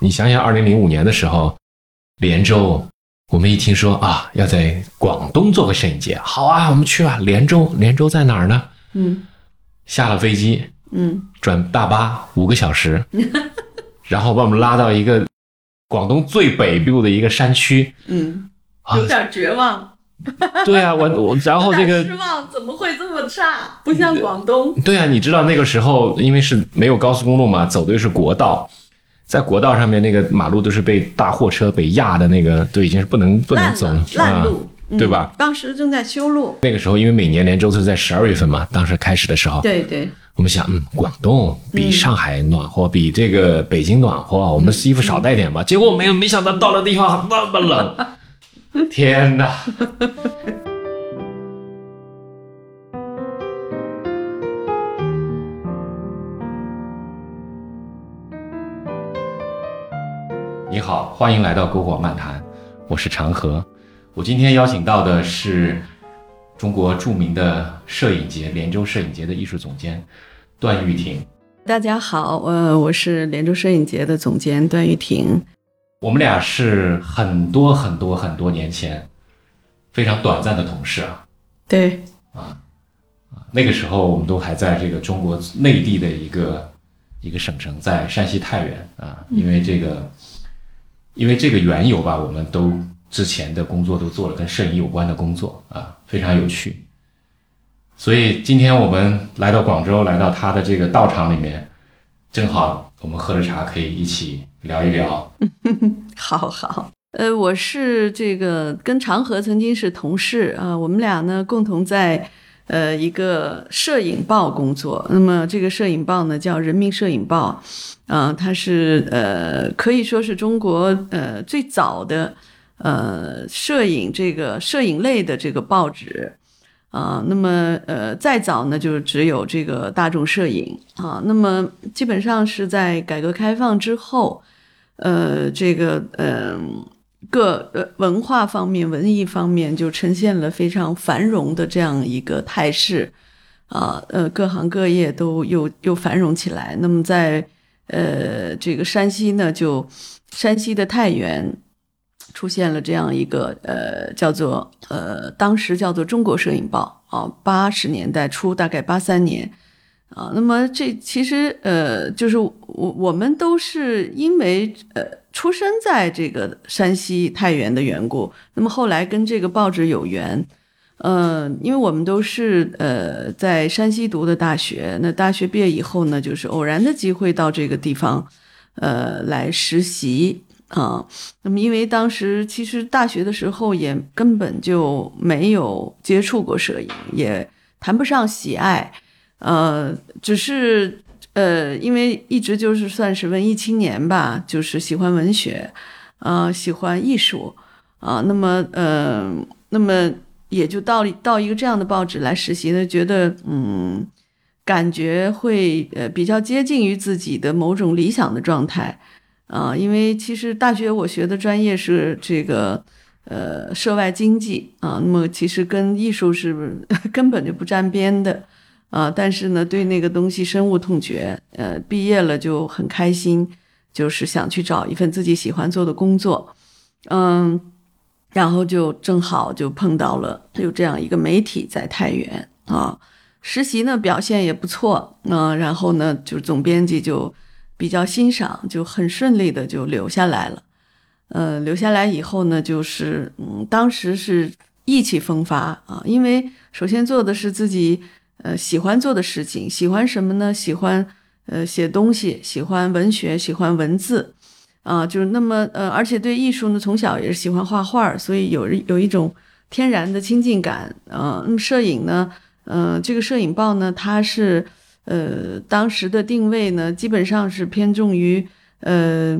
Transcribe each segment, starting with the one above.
你想想，二零零五年的时候，连州，我们一听说啊，要在广东做个摄影节，好啊，我们去吧。连州，连州在哪儿呢？嗯下了飞机，嗯转大巴五个小时，然后把我们拉到一个广东最北部的一个山区。嗯，啊有点绝望，对啊，我我然后这个失望，怎么会这么差？不像广东。对啊，你知道那个时候因为是没有高速公路嘛，走的是国道，在国道上面那个马路都是被大货车被压的那个，都已经是不能不能走烂了，烂路，啊对吧？嗯当时正在修路。那个时候因为每年连州都是在十二月份嘛，当时开始的时候，对对，我们想，嗯，广东比上海暖和，比这个北京暖和，我们衣服少带点吧。结果没有，没想到到了地方那么冷，天哪！你好，欢迎来到篝火漫谈，我是长河。我今天邀请到的是中国著名的摄影节连州摄影节的艺术总监段玉婷。大家好，呃，我是连州摄影节的总监段玉婷。我们俩是很多很多很多年前非常短暂的同事啊。对，啊那个时候我们都还在这个中国内地的一个一个省城，在山西太原啊。因为这个，因为这个缘由吧，我们都之前的工作都做了跟摄影有关的工作啊，非常有趣。所以今天我们来到广州，来到他的这个道场里面，正好我们喝着茶，可以一起聊一聊。好好。呃，我是这个跟长河曾经是同事啊、我们俩呢共同在呃一个摄影报工作。那么这个摄影报呢叫《人民摄影报》，啊、它是呃可以说是中国呃最早的呃摄影这个摄影类的这个报纸。啊，那么呃，再早呢，就只有这个大众摄影啊。那么基本上是在改革开放之后，呃，这个嗯、各呃文化方面、文艺方面就呈现了非常繁荣的这样一个态势啊。呃，各行各业都又又繁荣起来。那么在呃这个山西呢，就山西的太原。出现了这样一个呃，叫做呃，当时叫做《中国摄影报》啊，八十年代初，大概八三年啊。那么这其实呃，就是我我们都是因为呃出生在这个山西太原的缘故，那么后来跟这个报纸有缘。呃，因为我们都是呃在山西读的大学，那大学毕业以后呢，就是偶然的机会到这个地方，呃，来实习。啊，那么因为当时其实大学的时候也根本就没有接触过摄影，也谈不上喜爱，呃，只是呃，因为一直就是算是文艺青年吧，就是喜欢文学，啊、喜欢艺术，啊、那么呃，那么也就到到一个这样的报纸来实习呢，觉得嗯，感觉会呃比较接近于自己的某种理想的状态。啊，因为其实大学我学的专业是这个呃涉外经济啊，那么其实跟艺术是 根本就不沾边的啊。但是呢，对那个东西深恶痛绝，呃，毕业了就很开心，就是想去找一份自己喜欢做的工作，嗯，然后就正好就碰到了有这样一个媒体在太原啊，实习呢表现也不错，嗯、然后呢就总编辑就。比较欣赏，就很顺利的就留下来了。呃，留下来以后呢，就是嗯，当时是意气风发啊，因为首先做的是自己呃喜欢做的事情，喜欢什么呢？喜欢呃写东西，喜欢文学，喜欢文字啊，就是那么呃，而且对艺术呢，从小也是喜欢画画，所以有有一种天然的亲近感啊。那么摄影呢，呃，这个摄影报呢，它是。呃，当时的定位呢，基本上是偏重于呃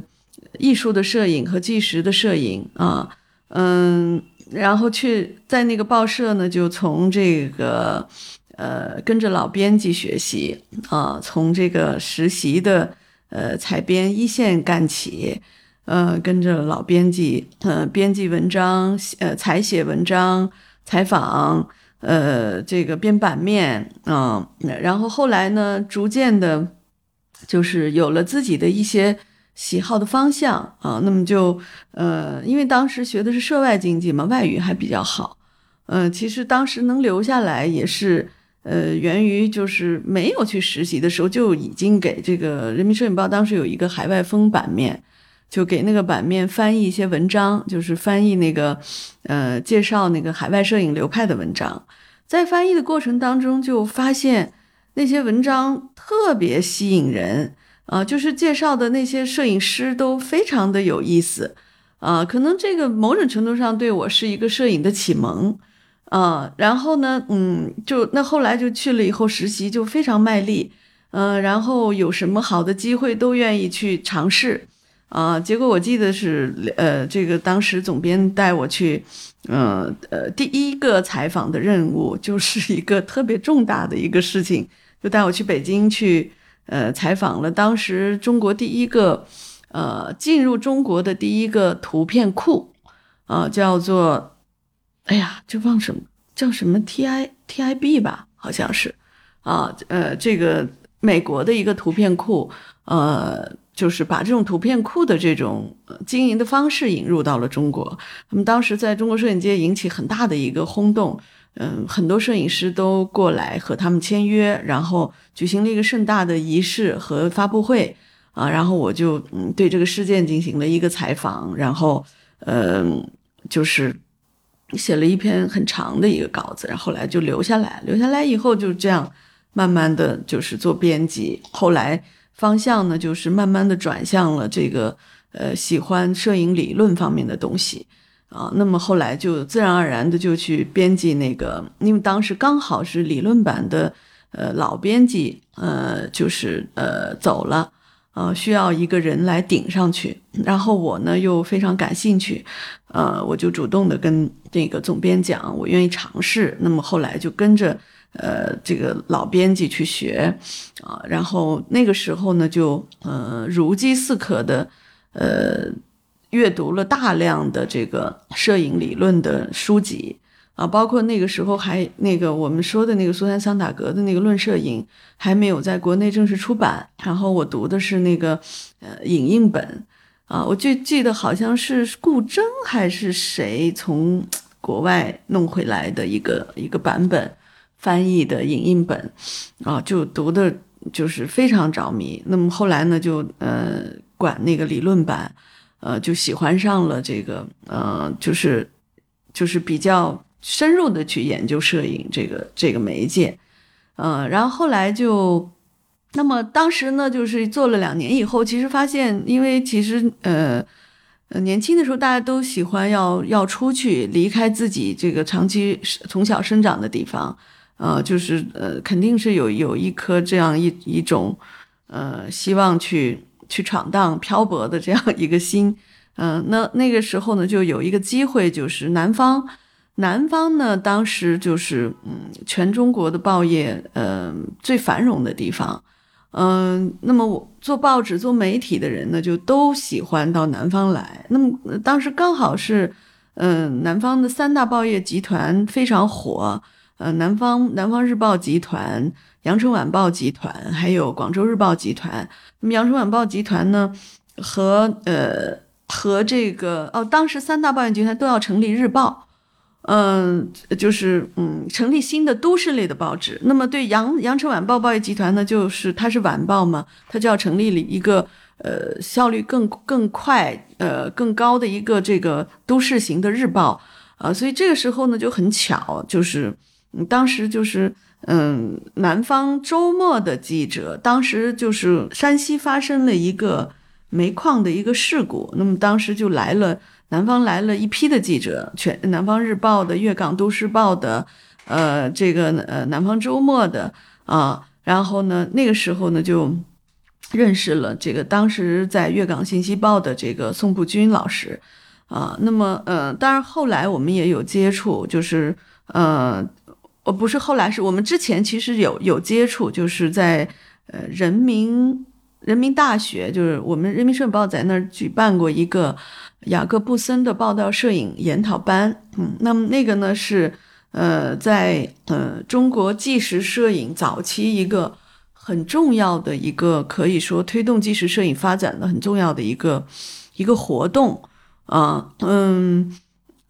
艺术的摄影和纪实的摄影啊，嗯，然后去在那个报社呢，就从这个呃跟着老编辑学习啊，从这个实习的呃采编一线干起，呃，跟着老编辑呃编辑文章，呃采写文章，采访。呃，这个编版面啊、然后后来呢，逐渐的，就是有了自己的一些喜好的方向啊。那么就呃，因为当时学的是涉外经济嘛，外语还比较好。嗯，其实当时能留下来也是呃，源于就是没有去实习的时候就已经给这个《人民摄影报》当时有一个海外风版面。就给那个版面翻译一些文章，就是翻译那个，呃，介绍那个海外摄影流派的文章。在翻译的过程当中，就发现那些文章特别吸引人啊，就是介绍的那些摄影师都非常的有意思啊。可能这个某种程度上对我是一个摄影的启蒙啊。然后呢，嗯，就那后来就去了以后实习，就非常卖力，嗯，然后有什么好的机会都愿意去尝试。啊，结果我记得是，呃，这个当时总编带我去，呃呃，第一个采访的任务就是一个特别重大的一个事情，就带我去北京去，呃，采访了当时中国第一个，呃，进入中国的第一个图片库，啊，叫做，哎呀，就忘什么叫什么 T I T I B 吧，好像是，啊，呃，这个美国的一个图片库，呃。就是把这种图片库的这种经营的方式引入到了中国，那么当时在中国摄影界引起很大的一个轰动，嗯，很多摄影师都过来和他们签约，然后举行了一个盛大的仪式和发布会，啊，然后我就嗯对这个事件进行了一个采访，然后嗯就是写了一篇很长的一个稿子，然后来就留下来，留下来以后就这样慢慢的就是做编辑，后来。方向呢，就是慢慢的转向了这个，呃，喜欢摄影理论方面的东西，啊，那么后来就自然而然的就去编辑那个，因为当时刚好是理论版的，呃，老编辑，呃，就是呃走了，呃，需要一个人来顶上去，然后我呢又非常感兴趣，呃，我就主动的跟那个总编讲，我愿意尝试，那么后来就跟着。呃，这个老编辑去学啊，然后那个时候呢，就呃如饥似渴的呃阅读了大量的这个摄影理论的书籍啊，包括那个时候还那个我们说的那个苏珊桑塔格的那个《论摄影》还没有在国内正式出版，然后我读的是那个呃影印本啊，我就记得好像是顾铮还是谁从国外弄回来的一个一个版本。翻译的影印本，啊，就读的就是非常着迷。那么后来呢，就呃管那个理论版，呃就喜欢上了这个，呃就是就是比较深入的去研究摄影这个这个媒介，呃，然后后来就，那么当时呢，就是做了两年以后，其实发现，因为其实呃呃年轻的时候大家都喜欢要要出去离开自己这个长期从小生长的地方。呃，就是呃，肯定是有有一颗这样一一种，呃，希望去去闯荡、漂泊的这样一个心，嗯，那那个时候呢，就有一个机会，就是南方，南方呢，当时就是嗯，全中国的报业，嗯，最繁荣的地方，嗯，那么我做报纸、做媒体的人呢，就都喜欢到南方来。那么当时刚好是，嗯，南方的三大报业集团非常火。呃，南方南方日报集团、羊城晚报集团，还有广州日报集团。那么羊城晚报集团呢，和呃和这个哦，当时三大报业集团都要成立日报，嗯，就是嗯成立新的都市类的报纸。那么对羊羊城晚报报业集团呢，就是它是晚报嘛，它就要成立了一个呃效率更更快呃更高的一个这个都市型的日报啊，所以这个时候呢就很巧，就是。当时就是，嗯，南方周末的记者，当时就是山西发生了一个煤矿的一个事故，那么当时就来了南方来了一批的记者，全南方日报的、粤港都市报的，呃，这个呃南方周末的啊，然后呢，那个时候呢就认识了这个当时在粤港信息报的这个宋步军老师，啊，那么呃，当然后来我们也有接触，就是呃。我，不是，后来是我们之前其实有有接触，就是在呃人民人民大学，就是我们人民摄影报在那儿举办过一个雅各布森的报道摄影研讨班，嗯，那么那个呢是呃在呃中国纪实摄影早期一个很重要的一个，可以说推动纪实摄影发展的很重要的一个一个活动啊，嗯。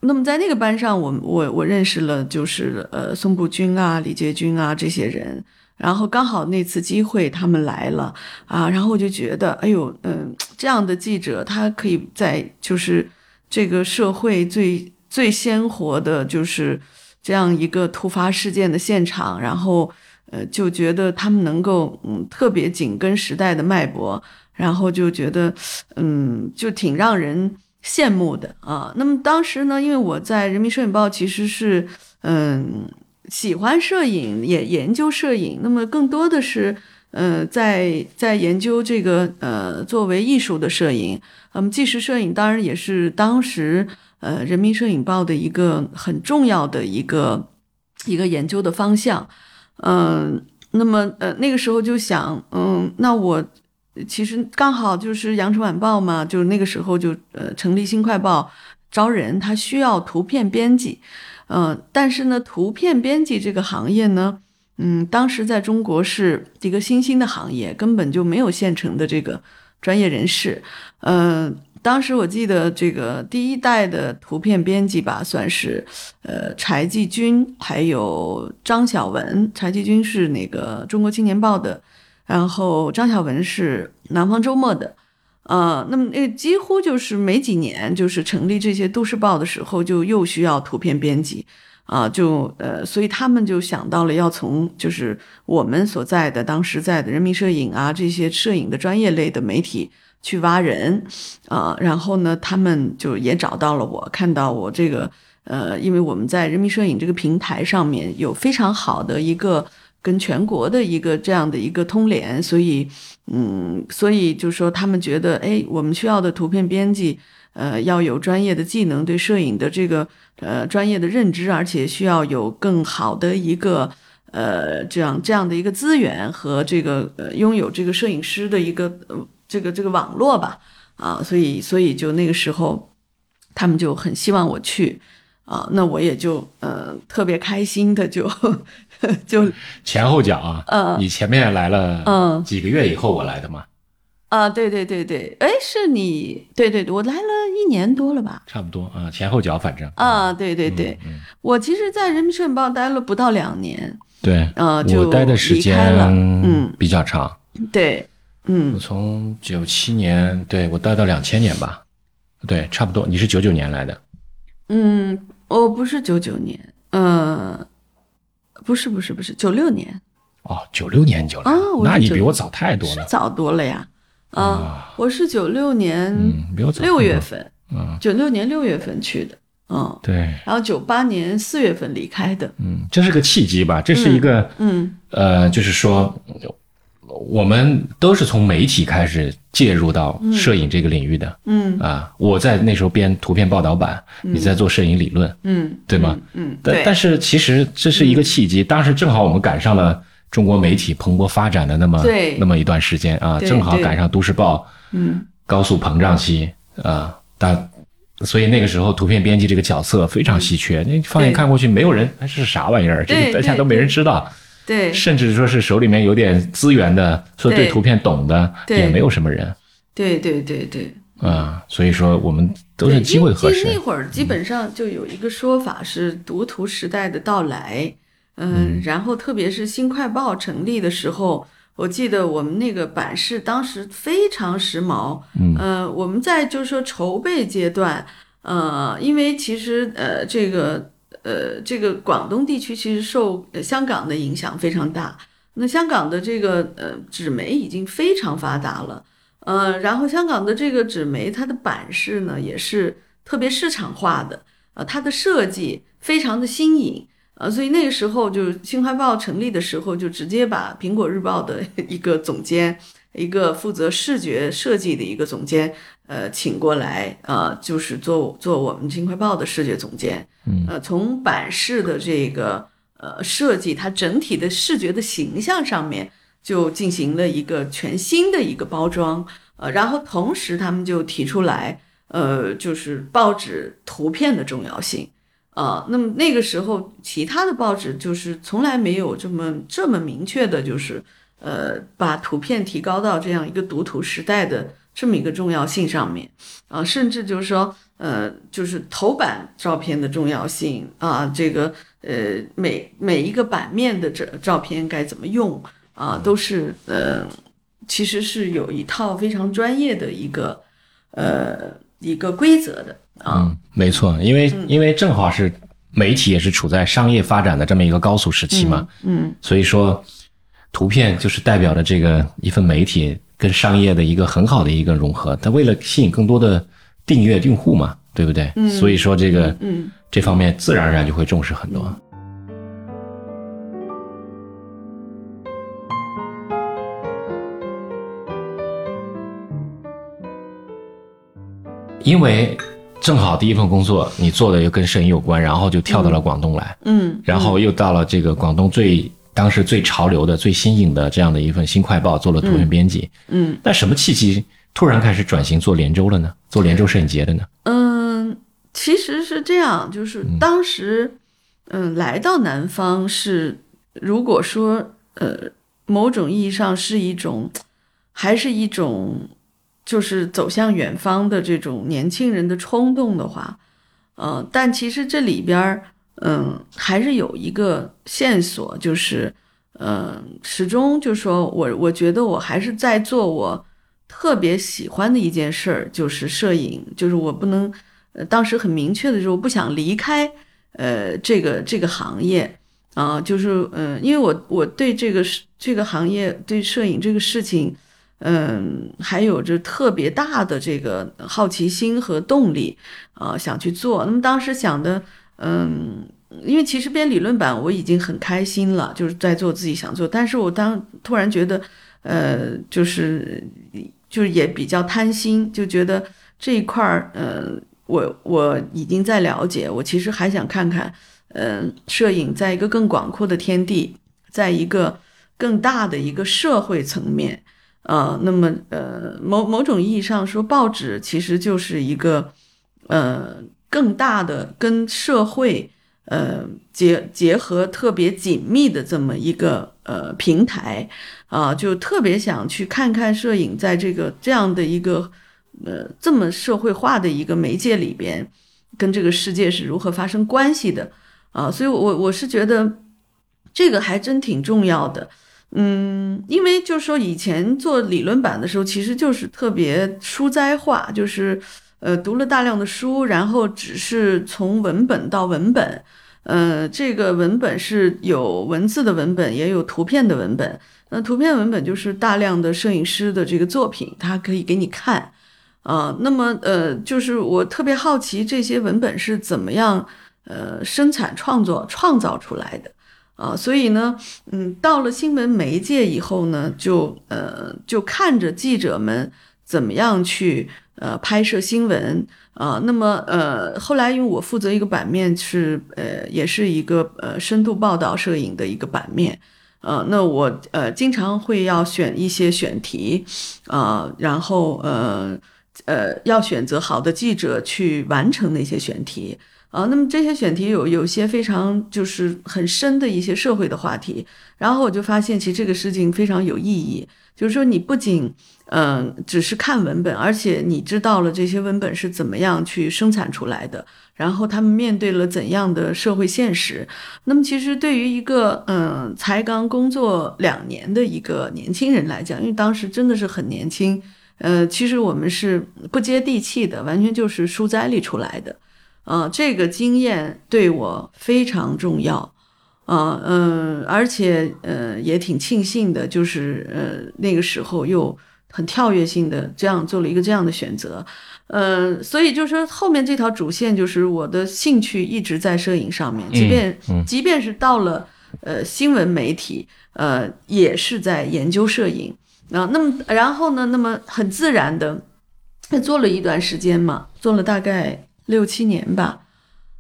那么在那个班上，我我我认识了，就是呃宋步军啊、李杰军啊这些人，然后刚好那次机会他们来了啊，然后我就觉得，哎呦，嗯，这样的记者他可以在就是这个社会最最鲜活的，就是这样一个突发事件的现场，然后呃就觉得他们能够嗯特别紧跟时代的脉搏，然后就觉得嗯就挺让人。羡慕的啊，那么当时呢，因为我在《人民摄影报》其实是嗯喜欢摄影，也研究摄影，那么更多的是呃在在研究这个呃作为艺术的摄影，那么纪实摄影当然也是当时呃《人民摄影报》的一个很重要的一个一个研究的方向，嗯，那么呃那个时候就想，嗯，那我。其实刚好就是《羊城晚报》嘛，就那个时候就呃成立《新快报》，招人，他需要图片编辑，嗯，但是呢，图片编辑这个行业呢，嗯，当时在中国是一个新兴的行业，根本就没有现成的这个专业人士，嗯，当时我记得这个第一代的图片编辑吧，算是呃柴继军还有张晓文，柴继军是那个《中国青年报》的。然后张晓文是南方周末的，呃，那么那几乎就是没几年，就是成立这些都市报的时候，就又需要图片编辑，啊，就呃，所以他们就想到了要从就是我们所在的当时在的人民摄影啊这些摄影的专业类的媒体去挖人，啊，然后呢，他们就也找到了我，看到我这个呃，因为我们在人民摄影这个平台上面有非常好的一个。跟全国的一个这样的一个通联，所以，嗯，所以就是说，他们觉得，哎，我们需要的图片编辑，呃，要有专业的技能，对摄影的这个呃专业的认知，而且需要有更好的一个呃这样这样的一个资源和这个呃拥有这个摄影师的一个这个这个网络吧，啊，所以所以就那个时候，他们就很希望我去。啊，那我也就呃特别开心的就 就前后脚啊，嗯，你前面来了，嗯，几个月以后我来的嘛，啊，对对对对，哎，是你，对对对，我来了一年多了吧，差不多啊，前后脚反正啊，对对对，我其实，在人民摄影报待了不到两年，对，呃，我待的时间嗯。比较长，对，嗯，我从九七年，对我待到两千年吧，对，差不多，你是九九年来的，嗯。我不是九九年，呃，不是不是不是九六年，哦，九六年就来，那你比我早太多了，早多了呀，啊，我是九六年，六月份，嗯，九六年六月份去的，嗯，对，然后九八年四月份离开的，嗯，这是个契机吧，这是一个，嗯，呃，就是说。我们都是从媒体开始介入到摄影这个领域的，嗯。啊，我在那时候编图片报道版，你在做摄影理论，嗯，对吗？嗯，但但是其实这是一个契机，当时正好我们赶上了中国媒体蓬勃发展的那么那么一段时间啊，正好赶上都市报嗯。高速膨胀期啊，但，所以那个时候图片编辑这个角色非常稀缺，你放眼看过去没有人，这是啥玩意儿？这个大家都没人知道。对，甚至说是手里面有点资源的，说对图片懂的，也没有什么人。对对对对。啊，所以说我们都是机会合适。那会儿基本上就有一个说法是读图时代的到来，嗯，然后特别是新快报成立的时候，我记得我们那个版式当时非常时髦，嗯，我们在就是说筹备阶段，呃，因为其实呃这个。呃，这个广东地区其实受香港的影响非常大。那香港的这个呃纸媒已经非常发达了，呃，然后香港的这个纸媒它的版式呢也是特别市场化的，呃，它的设计非常的新颖，呃，所以那个时候就《新华报》成立的时候，就直接把《苹果日报》的 一个总监，一个负责视觉设计的一个总监。呃，请过来，呃，就是做做我们《金快报》的视觉总监，呃，从版式的这个呃设计，它整体的视觉的形象上面就进行了一个全新的一个包装，呃，然后同时他们就提出来，呃，就是报纸图片的重要性，啊，那么那个时候其他的报纸就是从来没有这么这么明确的，就是。呃把图片提高到这样一个读图时代的这么一个重要性上面啊，甚至就是说呃就是头版照片的重要性啊，这个呃每每一个版面的这照片该怎么用啊，都是呃其实是有一套非常专业的一个呃一个规则的啊。嗯，没错，因为因为正好是媒体也是处在商业发展的这么一个高速时期嘛，嗯所以说图片就是代表了这个一份媒体跟商业的一个很好的一个融合。它为了吸引更多的订阅用户嘛，对不对？嗯所以说这个嗯这方面自然而然就会重视很多。因为正好第一份工作你做的又跟摄影有关，然后就跳到了广东来，嗯，然后又到了这个广东最当时最潮流的、最新颖的这样的一份新快报，做了图文编辑。嗯那什么契机突然开始转型做连州了呢？做连州摄影节的呢？嗯，其实是这样，就是当时嗯来到南方是，如果说呃某种意义上是一种，还是一种就是走向远方的这种年轻人的冲动的话，呃，但其实这里边儿嗯还是有一个线索，就是嗯始终就说我我觉得我还是在做我。特别喜欢的一件事儿就是摄影，就是我不能，呃，当时很明确的就是我不想离开，呃，这个这个行业啊、就是嗯、因为我我对这个这个行业对摄影这个事情，嗯、还有着特别大的这个好奇心和动力啊、想去做。那么当时想的，嗯。因为其实编理论版我已经很开心了，就是在做自己想做，但是我当突然觉得，呃，就是就是也比较贪心，就觉得这一块儿，呃，我我已经在了解，我其实还想看看，呃，摄影在一个更广阔的天地，在一个更大的一个社会层面，呃，那么呃，某某种意义上说，报纸其实就是一个，呃，更大的跟社会。呃，结结合特别紧密的这么一个呃平台啊，就特别想去看看摄影在这个这样的一个呃这么社会化的一个媒介里边，跟这个世界是如何发生关系的啊，所以我我是觉得这个还真挺重要的，嗯，因为就是说以前做理论版的时候，其实就是特别书斋化，就是。呃，读了大量的书，然后只是从文本到文本，呃，这个文本是有文字的文本，也有图片的文本。那图片文本就是大量的摄影师的这个作品，他可以给你看，啊、那么呃，就是我特别好奇这些文本是怎么样呃生产创作创造出来的啊、所以呢，嗯，到了新闻媒介以后呢，就呃就看着记者们怎么样去。呃，拍摄新闻。啊、呃，那么呃，后来因为我负责一个版面是呃，也是一个呃深度报道摄影的一个版面，呃，那我呃经常会要选一些选题啊、呃，然后呃呃要选择好的记者去完成那些选题。啊、呃，那么这些选题有有些非常就是很深的一些社会的话题，然后我就发现其实这个事情非常有意义，就是说你不仅嗯，只是看文本，而且你知道了这些文本是怎么样去生产出来的，然后他们面对了怎样的社会现实。那么，其实对于一个嗯才刚工作两年的一个年轻人来讲，因为当时真的是很年轻，呃，其实我们是不接地气的，完全就是书斋里出来的，啊、呃，这个经验对我非常重要。啊，嗯、呃，而且呃也挺庆幸的，就是呃那个时候又很跳跃性的这样做了一个这样的选择，呃，所以就是说后面这条主线就是我的兴趣一直在摄影上面，即便、嗯嗯、即便是到了呃新闻媒体，呃也是在研究摄影啊。那么然后呢，那么很自然的做了一段时间嘛，做了大概六七年吧，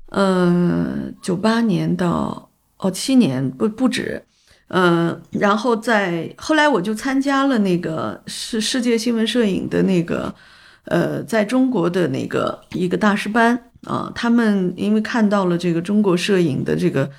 呃，九八年到。哦，七年不不止，嗯、呃，然后在后来我就参加了那个世世界新闻摄影的那个，呃，在中国的那个一个大师班。啊、他们因为看到了这个中国摄影的这个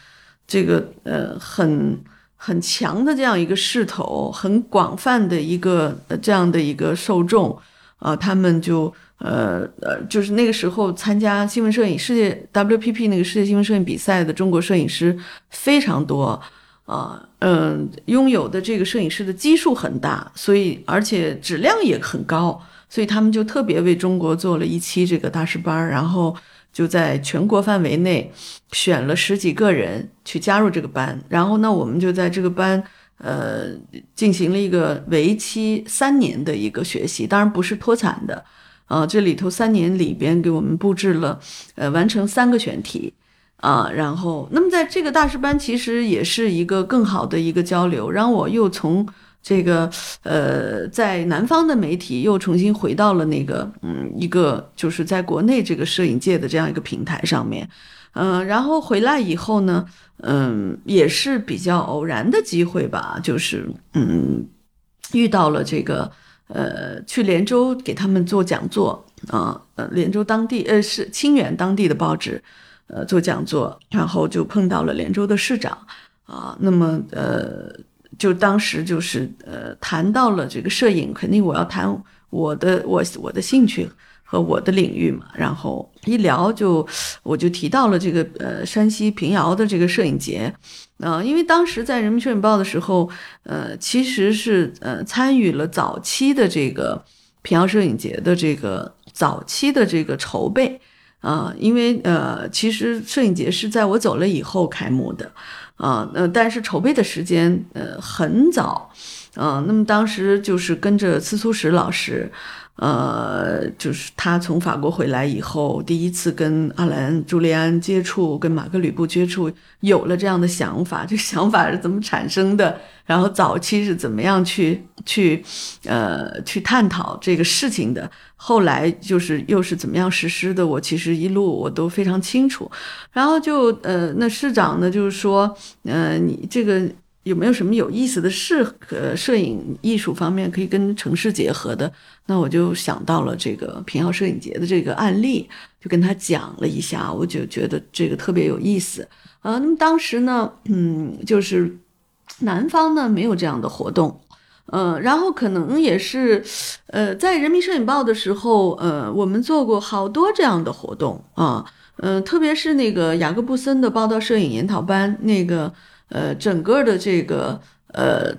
这个呃很很强的这样一个势头，很广泛的一个这样的一个受众啊，他们就呃呃，就是那个时候参加新闻摄影世界 WPP 那个世界新闻摄影比赛的中国摄影师非常多啊，嗯，拥有的这个摄影师的基数很大，所以而且质量也很高，所以他们就特别为中国做了一期这个大师班，然后。就在全国范围内选了十几个人去加入这个班，然后呢，我们就在这个班，呃，进行了一个为期三年的一个学习，当然不是脱产的，啊，这里头三年里边给我们布置了，呃，完成三个选题，啊，然后，那么在这个大师班其实也是一个更好的一个交流，让我又从。这个呃，在南方的媒体又重新回到了那个嗯，一个就是在国内这个摄影界的这样一个平台上面，嗯，然后回来以后呢，嗯，也是比较偶然的机会吧，就是嗯，遇到了这个呃，去连州给他们做讲座啊，呃，连州当地呃是清远当地的报纸呃做讲座，然后就碰到了连州的市长啊，那么呃。就当时就是呃谈到了这个摄影，肯定我要谈我的我我的兴趣和我的领域嘛。然后一聊就我就提到了这个呃山西平遥的这个摄影节，啊，因为当时在人民摄影报的时候，呃其实是呃参与了早期的这个平遥摄影节的这个早期的这个筹备啊，因为呃其实摄影节是在我走了以后开幕的。啊，呃，但是筹备的时间，呃，很早，啊，那么当时就是跟着司徒石老师。呃，就是他从法国回来以后，第一次跟阿兰·朱利安接触，跟马克·吕布接触，有了这样的想法。这想法是怎么产生的？然后早期是怎么样去去呃去探讨这个事情的？后来就是又是怎么样实施的？我其实一路我都非常清楚。然后就呃，那市长呢，就是说，呃，你这个。有没有什么有意思的事？呃，摄影艺术方面可以跟城市结合的？那我就想到了这个平遥摄影节的这个案例，就跟他讲了一下，我就觉得这个特别有意思啊。那么当时呢，嗯，就是南方呢没有这样的活动，呃，然后可能也是，呃，在人民摄影报的时候，呃，我们做过好多这样的活动啊，嗯，特别是那个雅各布森的报道摄影研讨班那个。呃，整个的这个呃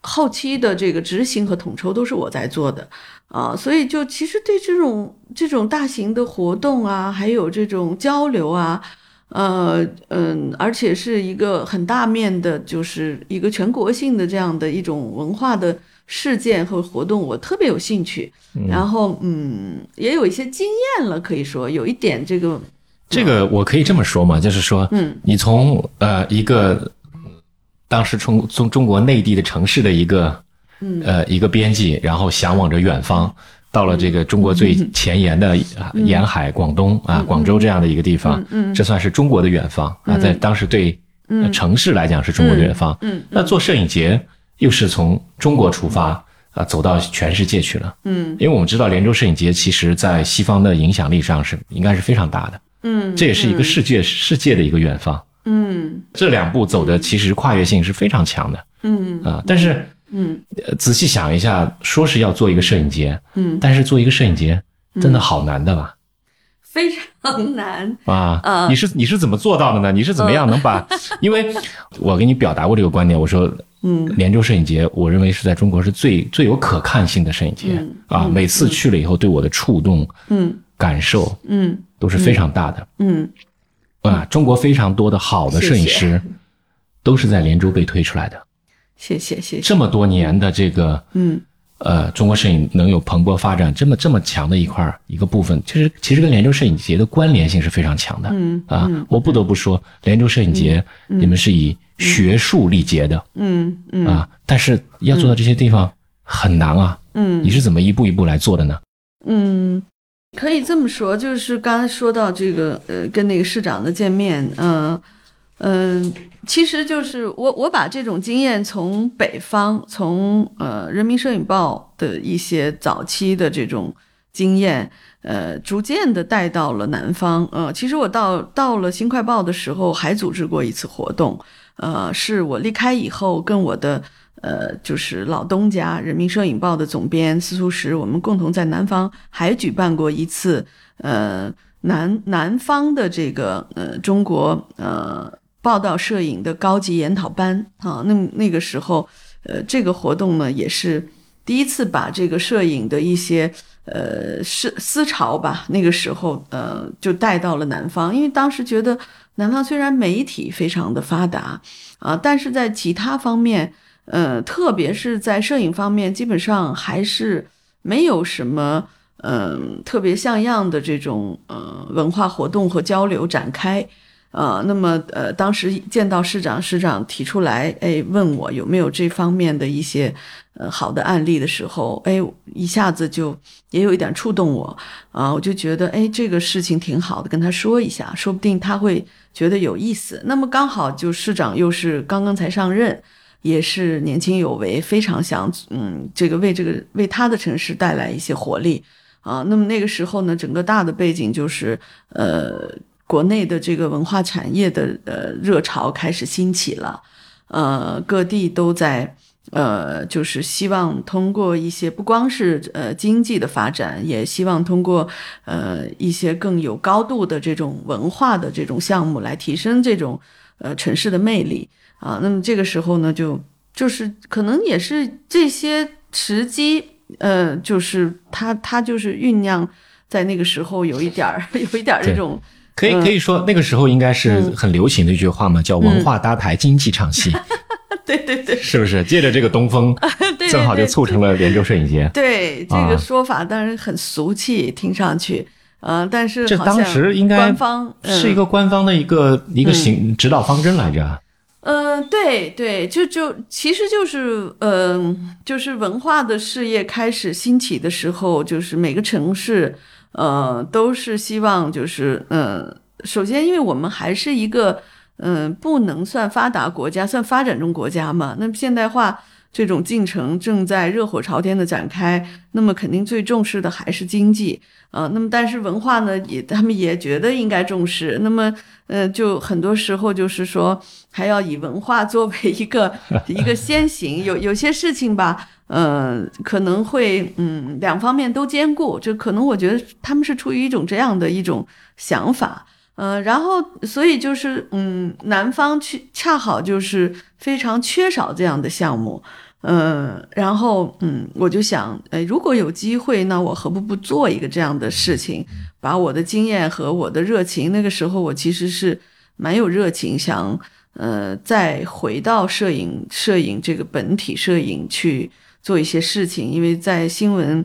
后期的这个执行和统筹都是我在做的啊，所以就其实对这种这种大型的活动啊，还有这种交流啊，呃嗯，而且是一个很大面的，就是一个全国性的这样的一种文化的事件和活动，我特别有兴趣。然后嗯，也有一些经验了，可以说有一点这个这个我可以这么说嘛，就是说，嗯，你从呃一个。当时从从中国内地的城市的一个，呃，一个编辑，然后向往着远方，到了这个中国最前沿的沿海广东啊，广州这样的一个地方，这算是中国的远方啊，在当时对城市来讲是中国的远方。那做摄影节又是从中国出发啊，走到全世界去了。嗯，因为我们知道连州摄影节其实在西方的影响力上是应该是非常大的。嗯，这也是一个世界世界的一个远方。嗯，这两步走的其实跨越性是非常强的。嗯啊，但是嗯，仔细想一下，说是要做一个摄影节，嗯，但是做一个摄影节真的好难的吧？非常难啊！啊，你是你是怎么做到的呢？你是怎么样能把？因为我给你表达过这个观点，我说，嗯，连州摄影节，我认为是在中国是最最有可看性的摄影节啊！每次去了以后，对我的触动，嗯，感受，嗯，都是非常大的，嗯。啊，中国非常多的好的摄影师，都是在连州被推出来的。谢谢谢谢。这么多年的这个，嗯，呃，中国摄影能有蓬勃发展这么这么强的一块一个部分，其实其实跟连州摄影节的关联性是非常强的。嗯啊，我不得不说，连州摄影节你们是以学术立节的。嗯嗯啊，但是要做到这些地方很难啊。嗯，你是怎么一步一步来做的呢？嗯。可以这么说，就是刚才说到这个，呃，跟那个市长的见面，嗯嗯，其实就是我我把这种经验从北方，从呃人民摄影报的一些早期的这种经验，呃，逐渐的带到了南方。呃，其实我到到了新快报的时候，还组织过一次活动。呃，是我离开以后，跟我的呃，就是老东家《人民摄影报》的总编司徒石，我们共同在南方还举办过一次呃南南方的这个呃中国呃报道摄影的高级研讨班啊。那那个时候，呃，这个活动呢，也是第一次把这个摄影的一些。呃，是思潮吧？那个时候，呃，就带到了南方，因为当时觉得南方虽然媒体非常的发达啊，但是在其他方面，呃，特别是在摄影方面，基本上还是没有什么嗯特别像样的这种呃文化活动和交流展开啊。那么，呃，当时见到市长，市长提出来，哎，问我有没有这方面的一些。呃，好的案例的时候，哎，一下子就也有一点触动我啊，我就觉得，哎，这个事情挺好的，跟他说一下，说不定他会觉得有意思。那么刚好就市长又是刚刚才上任，也是年轻有为，非常想，嗯，这个为这个为他的城市带来一些活力啊。那么那个时候呢，整个大的背景就是，呃，国内的这个文化产业的呃热潮开始兴起了，呃，各地都在。呃，就是希望通过一些不光是呃经济的发展，也希望通过呃一些更有高度的这种文化的这种项目来提升这种呃城市的魅力啊。那么这个时候呢，就就是可能也是这些时机，呃，就是他他就是酝酿在那个时候有一点儿 有一点儿这种，可以可以说那个时候应该是很流行的一句话嘛，叫文化搭台，经济唱戏。对对对，是不是借着这个东风，正好就促成了连州摄影节？对这个说法当然很俗气，听上去，呃，但是这当时应该官方是一个官方的一个一个行指导方针来着。嗯，对对，就就其实就是，嗯，就是文化的事业开始兴起的时候，就是每个城市，呃，都是希望就是，嗯，首先因为我们还是一个。嗯，不能算发达国家，算发展中国家嘛？那现代化这种进程正在热火朝天的展开，那么肯定最重视的还是经济啊。那么但是文化呢，也他们也觉得应该重视。那么，呃，就很多时候就是说，还要以文化作为一个 一个先行。有有些事情吧，呃，可能会嗯两方面都兼顾。就可能我觉得他们是出于一种这样的一种想法。呃，然后所以就是，嗯，南方去恰好就是非常缺少这样的项目，嗯，然后嗯，我就想，哎，如果有机会，那我何不不做一个这样的事情，把我的经验和我的热情，那个时候我其实是蛮有热情，想呃再回到摄影摄影这个本体摄影去做一些事情，因为在新闻，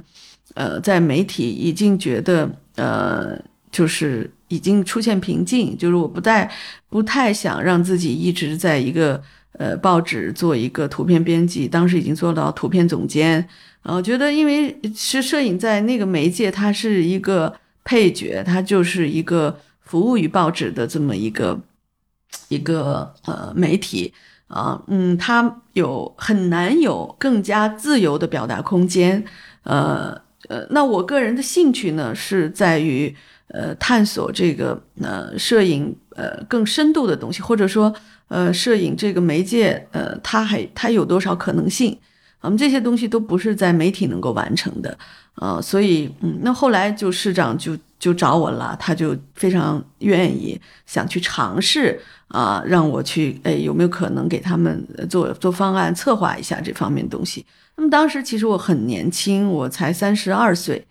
呃，在媒体已经觉得，呃，就是。已经出现瓶颈，就是我不太不太想让自己一直在一个呃报纸做一个图片编辑，当时已经做到图片总监，然后觉得因为是摄影在那个媒介，它是一个配角，它就是一个服务于报纸的这么一个一个呃媒体啊，嗯，它有很难有更加自由的表达空间，呃呃，那我个人的兴趣呢是在于。呃，探索这个呃摄影呃更深度的东西，或者说呃摄影这个媒介呃它还它有多少可能性？我们这些东西都不是在媒体能够完成的啊，所以嗯，那后来就市长就就找我了，他就非常愿意想去尝试啊，让我去哎有没有可能给他们做做方案，策划一下这方面东西。那么当时其实我很年轻，我才三十二岁，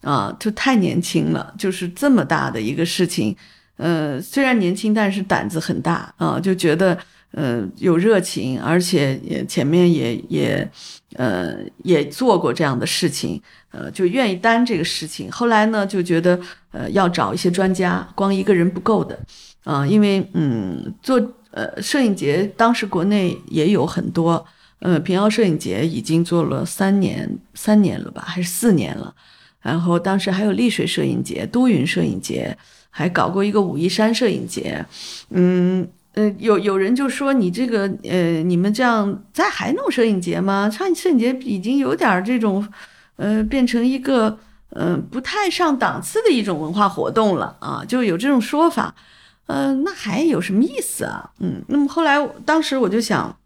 啊，就太年轻了。就是这么大的一个事情，呃，虽然年轻，但是胆子很大啊，就觉得呃有热情，而且也前面也也呃也做过这样的事情，呃，就愿意担这个事情。后来呢，就觉得呃要找一些专家，光一个人不够的啊，因为嗯做呃摄影节，当时国内也有很多。呃，平遥摄影节已经做了三年，三年了吧，还是四年了。然后当时还有丽水摄影节、都匀摄影节，还搞过一个武夷山摄影节。嗯，呃，有有人就说你这个，呃，你们这样再还弄摄影节吗？上摄影节已经有点这种，呃，变成一个嗯、不太上档次的一种文化活动了啊，就有这种说法。呃，那还有什么意思啊？嗯，那么后来当时我就想，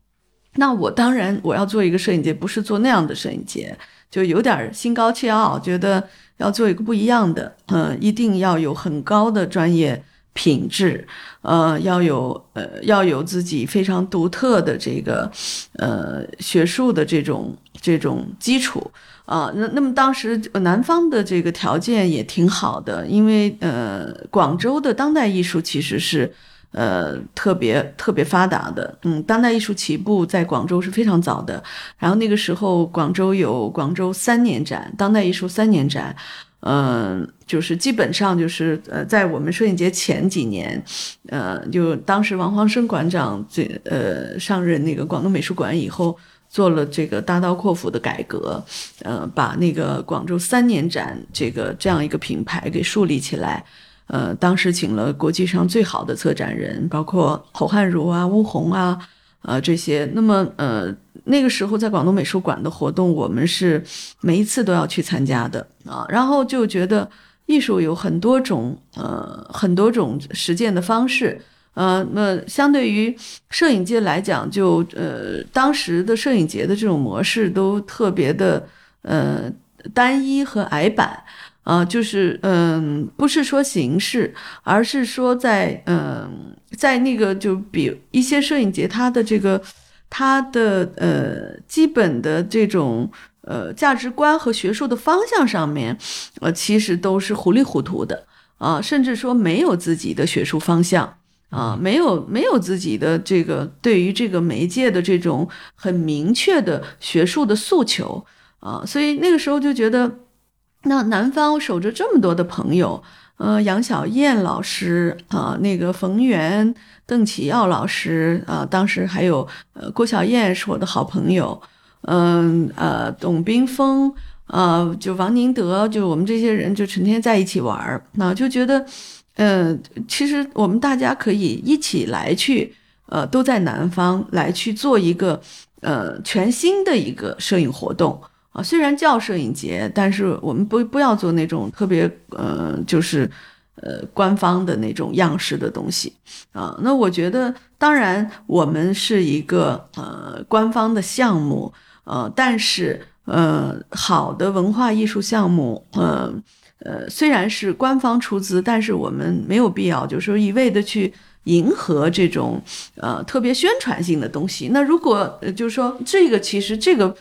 那我当然我要做一个摄影节，不是做那样的摄影节，就有点心高气傲，觉得要做一个不一样的，呃，一定要有很高的专业品质，呃，要有呃要有自己非常独特的这个呃学术的这种这种基础。啊，那那么当时南方的这个条件也挺好的，因为呃，广州的当代艺术其实是呃特别特别发达的，嗯，当代艺术起步在广州是非常早的。然后那个时候广州有广州三年展，当代艺术三年展，嗯、就是基本上就是呃，在我们摄影节前几年，呃，就当时王黄生馆长这呃上任那个广东美术馆以后。做了这个大刀阔斧的改革，呃，把那个广州三年展这个这样一个品牌给树立起来。呃，当时请了国际上最好的策展人，包括侯汉儒啊、巫红啊，呃这些。那么呃那个时候在广东美术馆的活动，我们是每一次都要去参加的啊。然后就觉得艺术有很多种呃很多种实践的方式。呃，那相对于摄影界来讲，就呃当时的摄影节的这种模式都特别的呃单一和矮板啊、就是嗯、不是说形式，而是说在嗯、在那个就比一些摄影节它的这个它的呃基本的这种呃价值观和学术的方向上面，呃其实都是糊里糊涂的啊、甚至说没有自己的学术方向。啊，没有没有自己的这个对于这个媒介的这种很明确的学术的诉求啊，所以那个时候就觉得，那南方守着这么多的朋友，呃，杨晓燕老师啊，那个冯源、邓启耀老师啊，当时还有呃郭晓燕是我的好朋友，嗯呃董冰峰。呃，就王宁德，就我们这些人就成天在一起玩儿，那就觉得，呃，其实我们大家可以一起来去，呃，都在南方来去做一个呃全新的一个摄影活动啊。虽然叫摄影节，但是我们不不要做那种特别呃就是呃官方的那种样式的东西啊。那我觉得，当然我们是一个呃官方的项目，呃，但是呃好的文化艺术项目，呃。呃，虽然是官方出资，但是我们没有必要，就是说一味的去迎合这种呃特别宣传性的东西。那如果呃就是说这个其实这个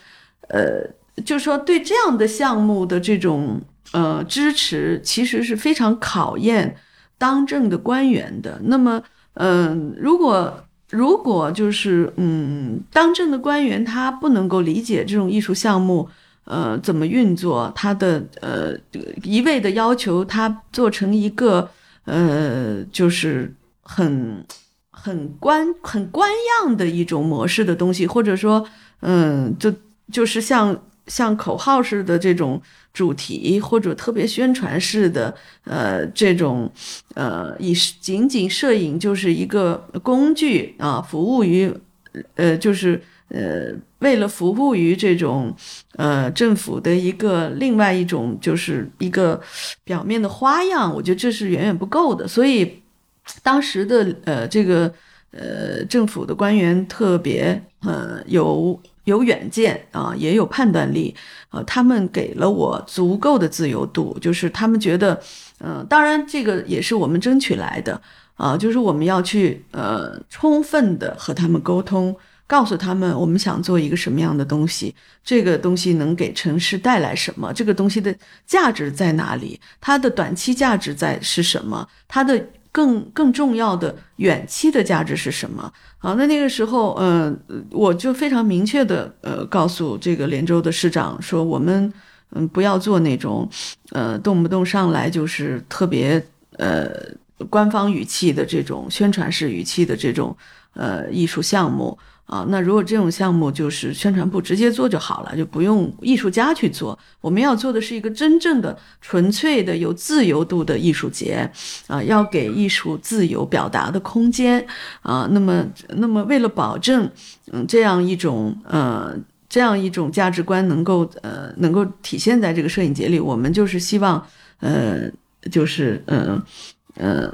呃，就是说对这样的项目的这种呃支持，其实是非常考验当政的官员的。那么，嗯、如果如果就是嗯，当政的官员他不能够理解这种艺术项目。呃，怎么运作？它的呃，一味的要求它做成一个呃，就是很很官很官样的一种模式的东西，或者说，嗯，就就是像像口号式的这种主题，或者特别宣传式的呃这种呃，以仅仅摄影就是一个工具啊，服务于呃，就是呃。为了服务于这种，呃，政府的一个另外一种，就是一个表面的花样，我觉得这是远远不够的。所以，当时的呃这个呃政府的官员特别呃有有远见啊，也有判断力啊、呃，他们给了我足够的自由度，就是他们觉得，嗯、呃，当然这个也是我们争取来的啊，就是我们要去呃充分的和他们沟通。告诉他们，我们想做一个什么样的东西，这个东西能给城市带来什么，这个东西的价值在哪里，它的短期价值在是什么，它的更更重要的远期的价值是什么？好，那那个时候，呃，我就非常明确的呃告诉这个连州的市长说，我们嗯不要做那种呃动不动上来就是特别呃官方语气的这种宣传式语气的这种呃艺术项目。啊，那如果这种项目就是宣传部直接做就好了，就不用艺术家去做。我们要做的是一个真正的、纯粹的、有自由度的艺术节，啊，要给艺术自由表达的空间，啊，那么，那么为了保证，嗯，这样一种呃这样一种价值观能够呃能够体现在这个摄影节里，我们就是希望呃就是嗯呃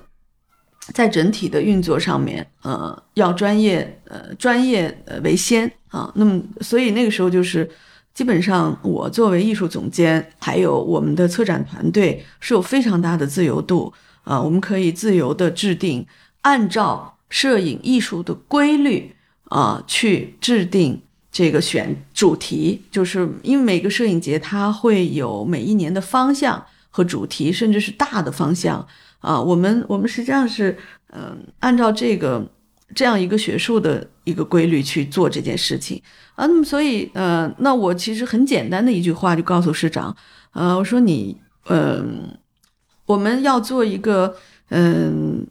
在整体的运作上面呃要专业呃专业呃为先啊。那么所以那个时候就是基本上我作为艺术总监，还有我们的策展团队是有非常大的自由度啊，我们可以自由的制定按照摄影艺术的规律啊去制定。这个选主题，就是因为每个摄影节它会有每一年的方向和主题，甚至是大的方向啊。我们我们实际上是嗯，按照这个这样一个学术的一个规律去做这件事情啊。那么所以呃，那我其实很简单的一句话就告诉市长，呃，我说你嗯，我们要做一个嗯，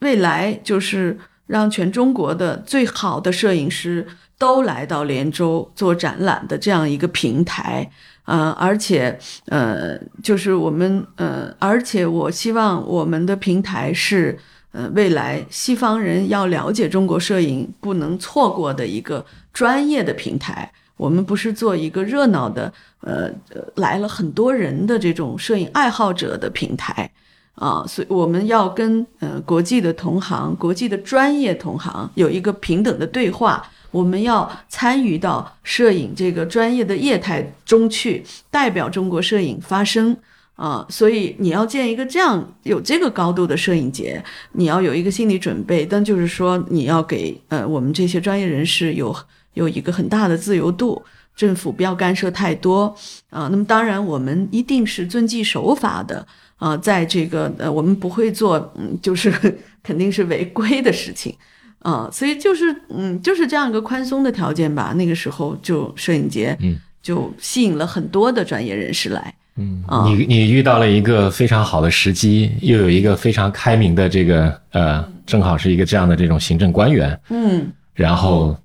未来就是让全中国的最好的摄影师。都来到连州做展览的这样一个平台，呃，而且，呃，就是我们，呃，而且我希望我们的平台是，呃，未来西方人要了解中国摄影不能错过的一个专业的平台。我们不是做一个热闹的，呃，来了很多人的这种摄影爱好者的平台，啊，所以我们要跟呃国际的同行、国际的专业同行有一个平等的对话。我们要参与到摄影这个专业的业态中去，代表中国摄影发声啊！所以你要建一个这样有这个高度的摄影节，你要有一个心理准备。但就是说，你要给呃我们这些专业人士有有一个很大的自由度，政府不要干涉太多啊。那么当然，我们一定是遵纪守法的啊，在这个呃，我们不会做嗯，就是 肯定是违规的事情。啊，所以就是，嗯，就是这样一个宽松的条件吧。那个时候就摄影节，嗯，就吸引了很多的专业人士来。嗯，你你遇到了一个非常好的时机，又有一个非常开明的这个，呃，正好是一个这样的这种行政官员。嗯，然后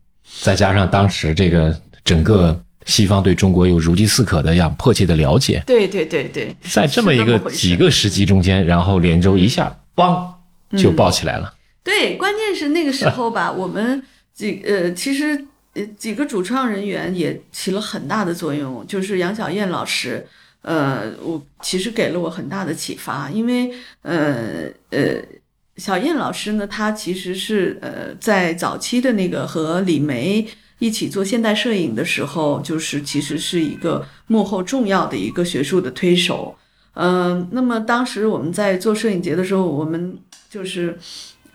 再加上当时这个整个西方对中国有如饥似渴的样迫切的了解。对对对对，在这么一个几个时机中间，然后连州一下嘣就爆起来了。对，关键是那个时候 吧，我们几呃，其实呃几个主创人员也起了很大的作用，就是杨小燕老师，呃，我其实给了我很大的启发，因为呃呃，小燕老师呢，她其实是呃在早期的那个和李梅一起做现代摄影的时候，就是其实是一个幕后重要的一个学术的推手，嗯，那么当时我们在做摄影节的时候，我们就是。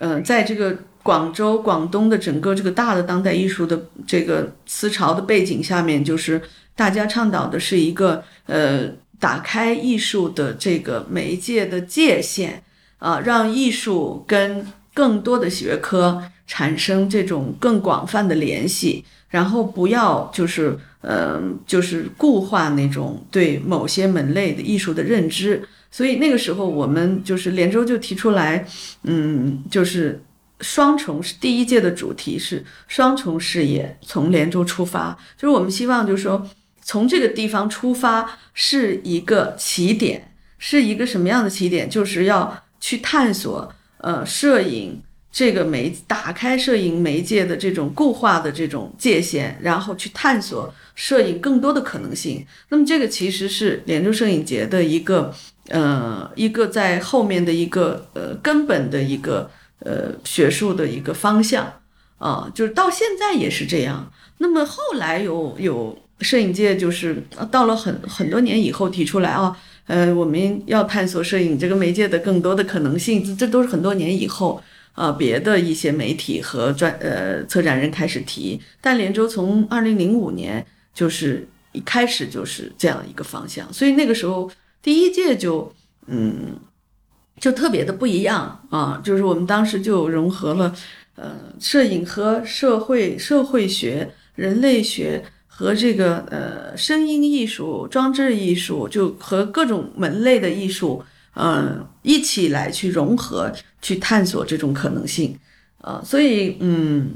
嗯，在这个广州、广东的整个这个大的当代艺术的这个思潮的背景下面，就是大家倡导的是一个呃，打开艺术的这个媒介的界限啊，让艺术跟更多的学科产生这种更广泛的联系，然后不要就是嗯，就是固化那种对某些门类的艺术的认知。所以那个时候，我们就是连州就提出来，嗯，就是双重是第一届的主题是双重视野，从连州出发，就是我们希望就是说从这个地方出发是一个起点，是一个什么样的起点？就是要去探索，呃，摄影这个媒打开摄影媒介的这种固化的这种界限，然后去探索摄影更多的可能性。那么这个其实是连州摄影节的一个。呃，一个在后面的一个呃根本的一个呃学术的一个方向啊，就是到现在也是这样。那么后来有有摄影界就是到了很很多年以后提出来啊，呃，我们要探索摄影这个媒介的更多的可能性，这都是很多年以后啊，别的一些媒体和专呃策展人开始提。但连州从二零零五年就是一开始就是这样一个方向，所以那个时候。第一届就，嗯，就特别的不一样啊，就是我们当时就融合了，呃，摄影和社会社会学、人类学和这个呃声音艺术、装置艺术，就和各种门类的艺术，嗯，一起来去融合、去探索这种可能性，啊，所以，嗯，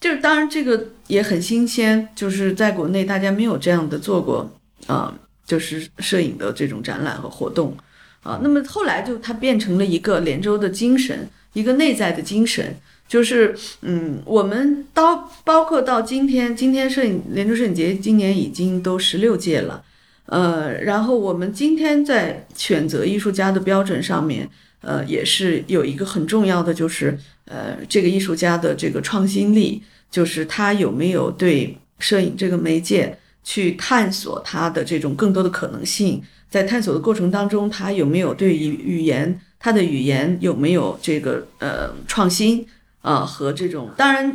就是当然这个也很新鲜，就是在国内大家没有这样的做过，啊。就是摄影的这种展览和活动，啊，那么后来就它变成了一个连州的精神，一个内在的精神，就是嗯，我们到包括到今天，今天摄影连州摄影节今年已经都十六届了，呃，然后我们今天在选择艺术家的标准上面，呃，也是有一个很重要的，就是呃，这个艺术家的这个创新力，就是他有没有对摄影这个媒介去探索它的这种更多的可能性，在探索的过程当中，他有没有对语语言，他的语言有没有这个呃创新。啊，和这种当然，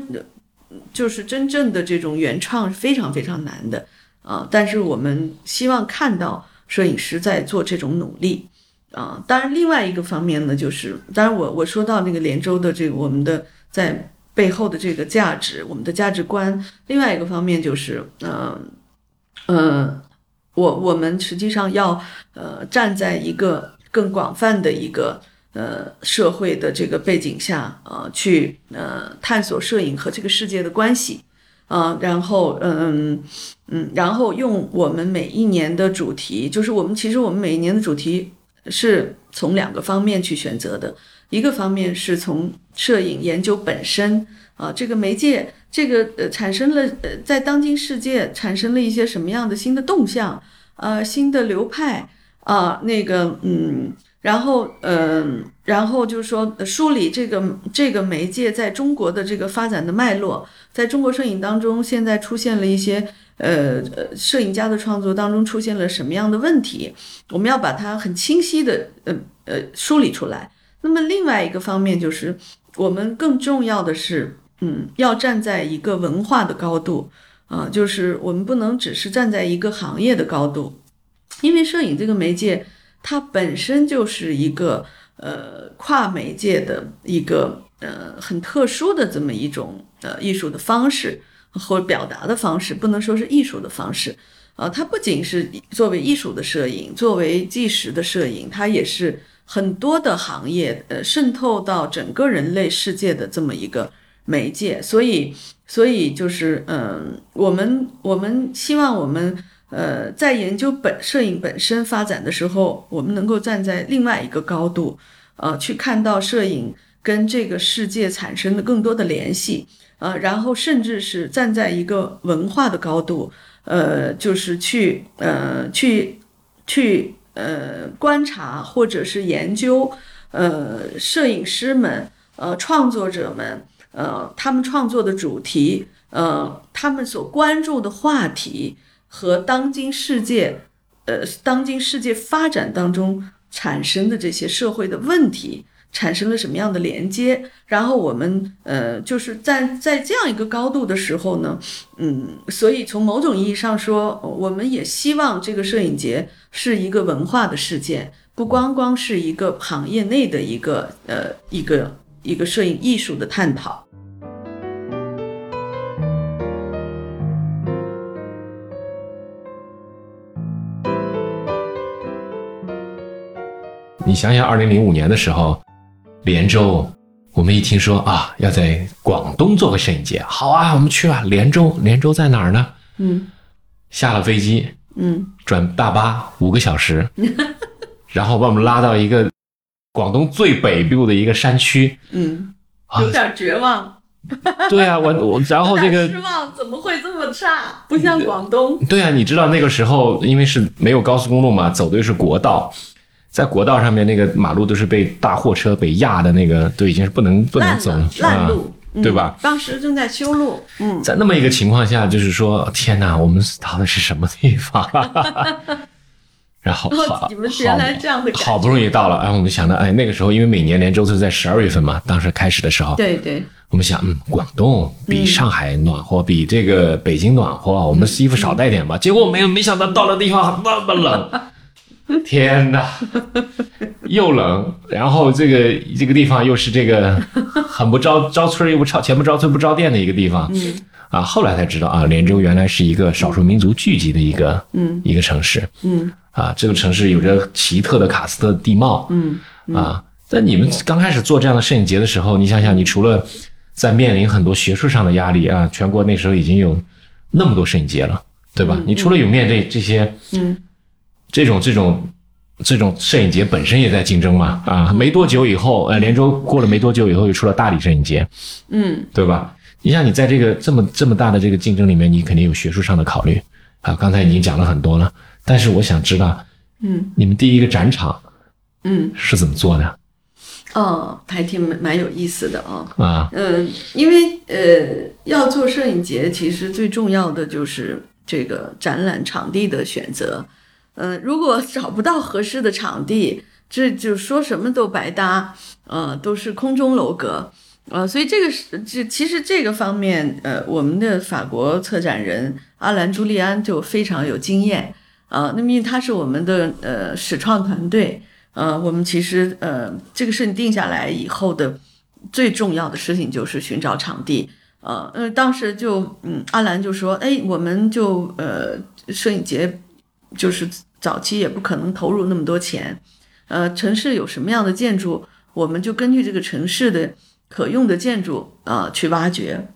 就是真正的这种原创是非常非常难的啊。但是我们希望看到摄影师在做这种努力啊。当然，另外一个方面呢，就是当然我我说到那个连州的这个我们的在背后的这个价值，我们的价值观。另外一个方面就是，嗯嗯，我我们实际上要呃站在一个更广泛的一个。呃，社会的这个背景下，呃，去呃探索摄影和这个世界的关系，啊，然后嗯嗯，然后用我们每一年的主题，就是我们其实我们每一年的主题是从两个方面去选择的，一个方面是从摄影研究本身，啊，这个媒介这个呃产生了呃在当今世界产生了一些什么样的新的动向，呃，新的流派啊，那个嗯。然后，嗯，然后就是说，梳理这个这个媒介在中国的这个发展的脉络，在中国摄影当中，现在出现了一些，呃呃，摄影家的创作当中出现了什么样的问题？我们要把它很清晰的，呃呃，梳理出来。那么另外一个方面就是，我们更重要的是，嗯，要站在一个文化的高度，啊，就是我们不能只是站在一个行业的高度，因为摄影这个媒介。它本身就是一个呃跨媒介的一个呃很特殊的这么一种呃艺术的方式或表达的方式，不能说是艺术的方式啊。它不仅是作为艺术的摄影，作为纪实的摄影，它也是很多的行业呃渗透到整个人类世界的这么一个媒介。所以，所以就是嗯，我们我们希望我们。呃，在研究本摄影本身发展的时候，我们能够站在另外一个高度，呃，去看到摄影跟这个世界产生的更多的联系，呃，然后甚至是站在一个文化的高度，呃，就是去呃去去呃观察或者是研究，呃，摄影师们，呃，创作者们，呃，他们创作的主题，呃，他们所关注的话题。和当今世界，呃，当今世界发展当中产生的这些社会的问题，产生了什么样的连接？然后我们，呃，就是在在这样一个高度的时候呢，嗯，所以从某种意义上说，我们也希望这个摄影节是一个文化的事件，不光光是一个行业内的一个，呃，一个一个摄影艺术的探讨。你想想，二零零五年的时候，连州，我们一听说啊，要在广东做个摄影节，好啊，我们去吧。连州，连州在哪儿呢？嗯，下了飞机，嗯，转大巴五个小时，然后把我们拉到一个广东最北部的一个山区，嗯，有点绝望。对啊，我我 然后这个失望怎么会这么差？不像广东。对啊，你知道那个时候，因为是没有高速公路嘛，走的是国道。在国道上面，那个马路都是被大货车被压的，那个都已经是不能不能走了，烂路，对吧？当时正在修路，嗯，在那么一个情况下，就是说，天哪，我们到的是什么地方？然后好，你们原来这样的好不容易到了，然后我们想到，哎，那个时候因为每年连周都是在十二月份嘛，当时开始的时候，对对，我们想，嗯，广东比上海暖和，比这个北京暖和，我们衣服少带点吧。结果没没想到到了地方那么冷。天哪，又冷，然后这个这个地方又是这个 很不招招村又不招前不着村不着店的一个地方，嗯，啊，后来才知道啊，连州原来是一个少数民族聚集的一个，嗯，一个城市，嗯，啊，这个城市有着奇特的喀斯特地貌，嗯，啊，在你们刚开始做这样的摄影节的时候，你想想，你除了在面临很多学术上的压力啊，全国那时候已经有那么多摄影节了，对吧？你除了有面对这些，嗯。这种这种这种摄影节本身也在竞争嘛，啊，没多久以后，呃，连州过了没多久以后，又出了大理摄影节，嗯，对吧？你像你在这个这么这么大的这个竞争里面，你肯定有学术上的考虑啊。刚才已经讲了很多了，但是我想知道，嗯，你们第一个展场，嗯，是怎么做的？哦，还挺蛮有意思的哦。啊，嗯，因为呃，要做摄影节，其实最重要的就是这个展览场地的选择。嗯，如果找不到合适的场地，这就说什么都白搭，呃，都是空中楼阁。呃，所以这个是这其实这个方面，呃，我们的法国策展人阿兰朱利安就非常有经验啊。那么因为他是我们的呃始创团队，呃，我们其实呃这个事情定下来以后的最重要的事情就是寻找场地。呃，呃，当时就嗯，阿兰就说，哎，我们就呃摄影节就是早期也不可能投入那么多钱，呃，城市有什么样的建筑，我们就根据这个城市的。可用的建筑啊，去挖掘，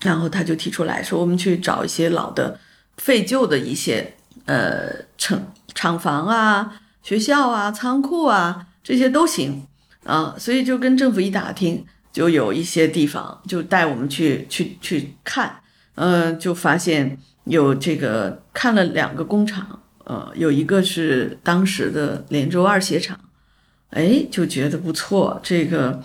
然后他就提出来说，我们去找一些老的、废旧的一些呃厂厂房啊、学校啊、仓库啊，这些都行啊。所以就跟政府一打听，就有一些地方就带我们去去去看，呃，就发现有这个看了两个工厂，呃，有一个是当时的连州二鞋厂。哎，就觉得不错，这个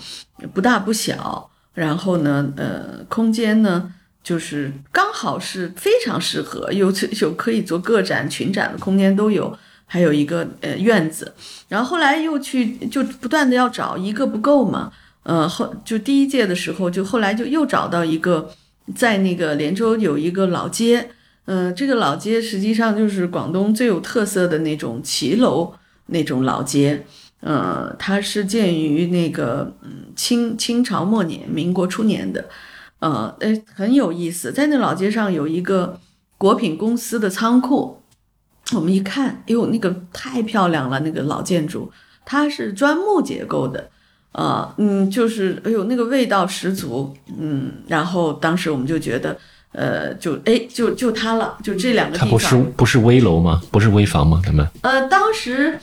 不大不小，然后呢，呃，空间呢，就是刚好是非常适合，有有可以做个展、群展的空间都有，还有一个呃院子，然后后来又去就不断的要找一个不够嘛，呃后就第一届的时候，就后来就又找到一个，在那个连州有一个老街，嗯，这个老街实际上就是广东最有特色的那种骑楼那种老街。呃，它是建于那个嗯清清朝末年、民国初年的，呃，哎很有意思，在那老街上有一个果品公司的仓库，我们一看，哎呦，那个太漂亮了，那个老建筑，它是砖木结构的，呃，嗯，就是哎呦，那个味道十足，嗯，然后当时我们就觉得，呃，就哎就就它了，就这两个地方，它不是不是危楼吗？不是危房吗？他们呃，当时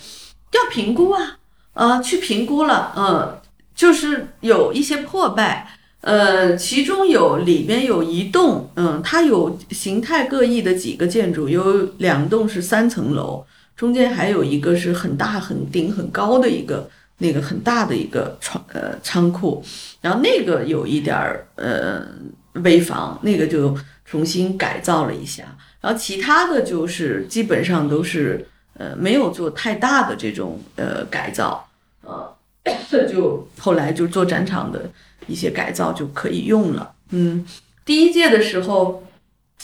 要评估啊。呃，去评估了，呃，就是有一些破败，呃，其中有里边有一栋，嗯，它有形态各异的几个建筑，有两栋是三层楼，中间还有一个是很大很顶很高的一个那个很大的一个仓呃仓库，然后那个有一点儿呃危房，那个就重新改造了一下，然后其他的就是基本上都是。呃，没有做太大的这种呃改造，呃，就后来就做展场的一些改造就可以用了。嗯，第一届的时候，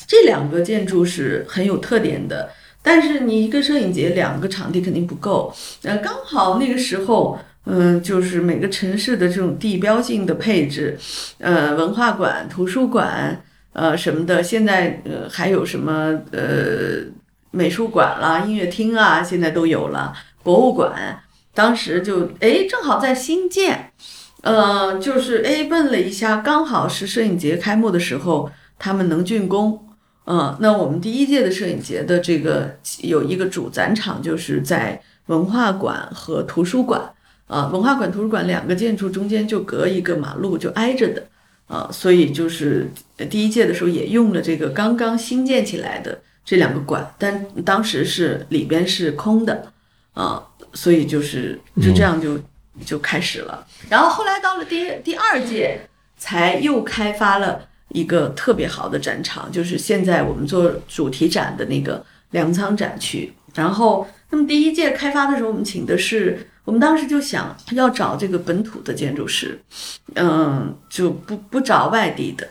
这两个建筑是很有特点的，但是你一个摄影节两个场地肯定不够。呃，刚好那个时候，嗯，就是每个城市的这种地标性的配置，呃，文化馆、图书馆，呃什么的，现在呃还有什么呃。美术馆啦，音乐厅啊，现在都有了。博物馆当时就哎，正好在新建，呃，就是哎问了一下，刚好是摄影节开幕的时候，他们能竣工。嗯，那我们第一届的摄影节的这个有一个主展场，就是在文化馆和图书馆。啊，文化馆、图书馆两个建筑中间就隔一个马路，就挨着的。啊，所以就是第一届的时候也用了这个刚刚新建起来的。这两个馆，但当时是里边是空的，啊，所以就是就这样就就开始了。然后后来到了第第二届，才又开发了一个特别好的展场，就是现在我们做主题展的那个粮仓展区。然后，那么第一届开发的时候，我们请的是，我们当时就想要找这个本土的建筑师，嗯，就不不找外地的，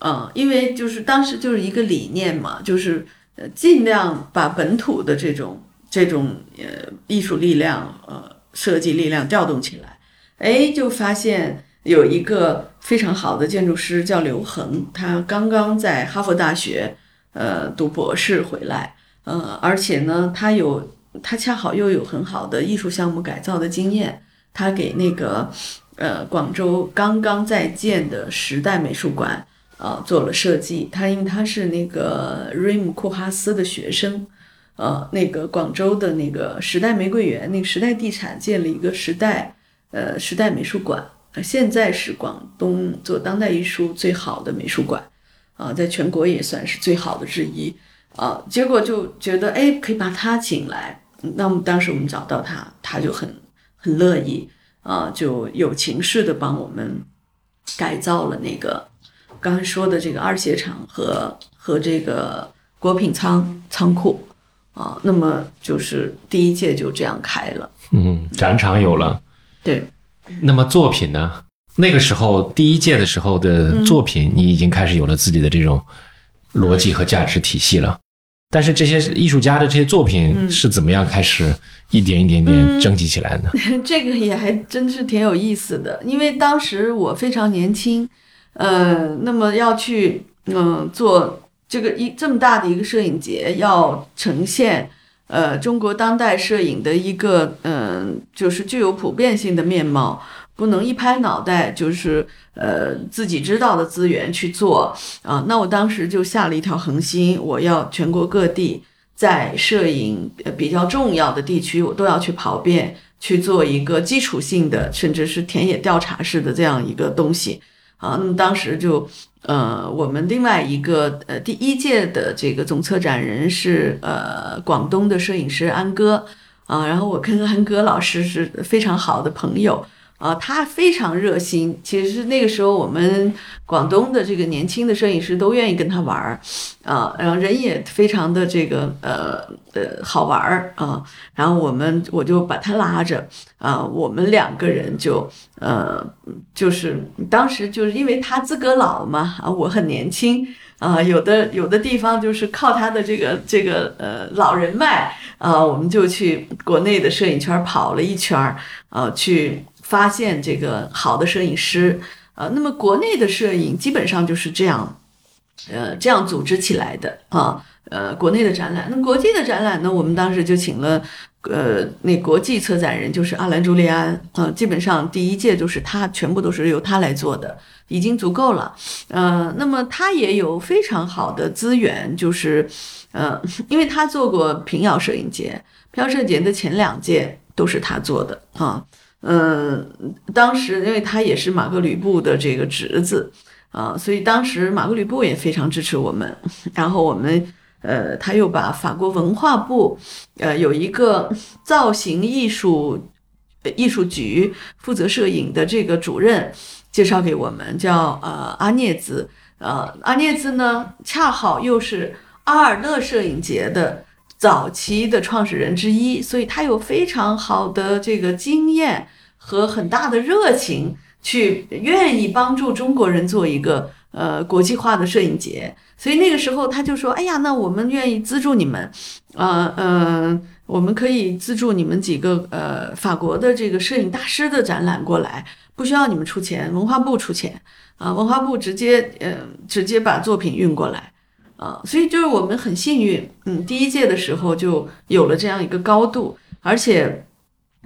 嗯，因为就是当时就是一个理念嘛，就是。呃，尽量把本土的这种这种呃艺术力量、呃设计力量调动起来，哎，就发现有一个非常好的建筑师叫刘恒，他刚刚在哈佛大学呃读博士回来，呃，而且呢，他有他恰好又有很好的艺术项目改造的经验，他给那个呃广州刚刚在建的时代美术馆。啊，做了设计。他因为他是那个瑞姆库哈斯的学生，呃那个广州的那个时代玫瑰园，那个时代地产建了一个时代呃时代美术馆，现在是广东做当代艺术最好的美术馆，啊，在全国也算是最好的之一啊。结果就觉得哎，可以把他请来，那么当时我们找到他，他就很很乐意啊，就有情势的帮我们改造了那个。刚才说的这个二鞋厂和和这个果品仓仓库啊，那么就是第一届就这样开了。嗯，展场有了。对。那么作品呢？那个时候第一届的时候的作品，你已经开始有了自己的这种逻辑和价值体系了。但是这些艺术家的这些作品是怎么样开始一点一点点征集起来的？这个也还真是挺有意思的，因为当时我非常年轻。呃，那么要去嗯做这个一这么大的一个摄影节，要呈现呃中国当代摄影的一个嗯就是具有普遍性的面貌，不能一拍脑袋就是呃自己知道的资源去做啊。那我当时就下了一条恒心，我要全国各地在摄影比较重要的地区，我都要去跑遍，去做一个基础性的，甚至是田野调查式的这样一个东西。啊，那么当时就，呃，我们另外一个呃第一届的这个总策展人是呃广东的摄影师安哥，啊，然后我跟安哥老师是非常好的朋友。啊，他非常热心。其实是那个时候，我们广东的这个年轻的摄影师都愿意跟他玩儿，啊，然后人也非常的这个呃呃好玩儿啊。然后我们我就把他拉着啊，我们两个人就呃就是当时就是因为他资格老嘛啊，我很年轻啊，有的有的地方就是靠他的这个这个呃老人脉啊，我们就去国内的摄影圈跑了一圈儿啊去。发现这个好的摄影师，呃，那么国内的摄影基本上就是这样，呃，这样组织起来的啊，呃，国内的展览，那国际的展览呢，我们当时就请了，呃，那国际策展人就是阿兰·朱利安，呃，基本上第一届就是他，全部都是由他来做的，已经足够了，呃，那么他也有非常好的资源，就是，呃，因为他做过平遥摄影节，平遥摄影节的前两届都是他做的啊。嗯，当时因为他也是马克吕布的这个侄子啊，所以当时马克吕布也非常支持我们。然后我们呃，他又把法国文化部呃有一个造型艺术艺术局负责摄影的这个主任介绍给我们，叫呃阿涅兹。呃，阿涅兹呢，恰好又是阿尔勒摄影节的。早期的创始人之一，所以他有非常好的这个经验和很大的热情，去愿意帮助中国人做一个呃国际化的摄影节。所以那个时候他就说：“哎呀，那我们愿意资助你们，呃呃，我们可以资助你们几个呃法国的这个摄影大师的展览过来，不需要你们出钱，文化部出钱啊，文化部直接呃直接把作品运过来。”啊，所以就是我们很幸运，嗯，第一届的时候就有了这样一个高度，而且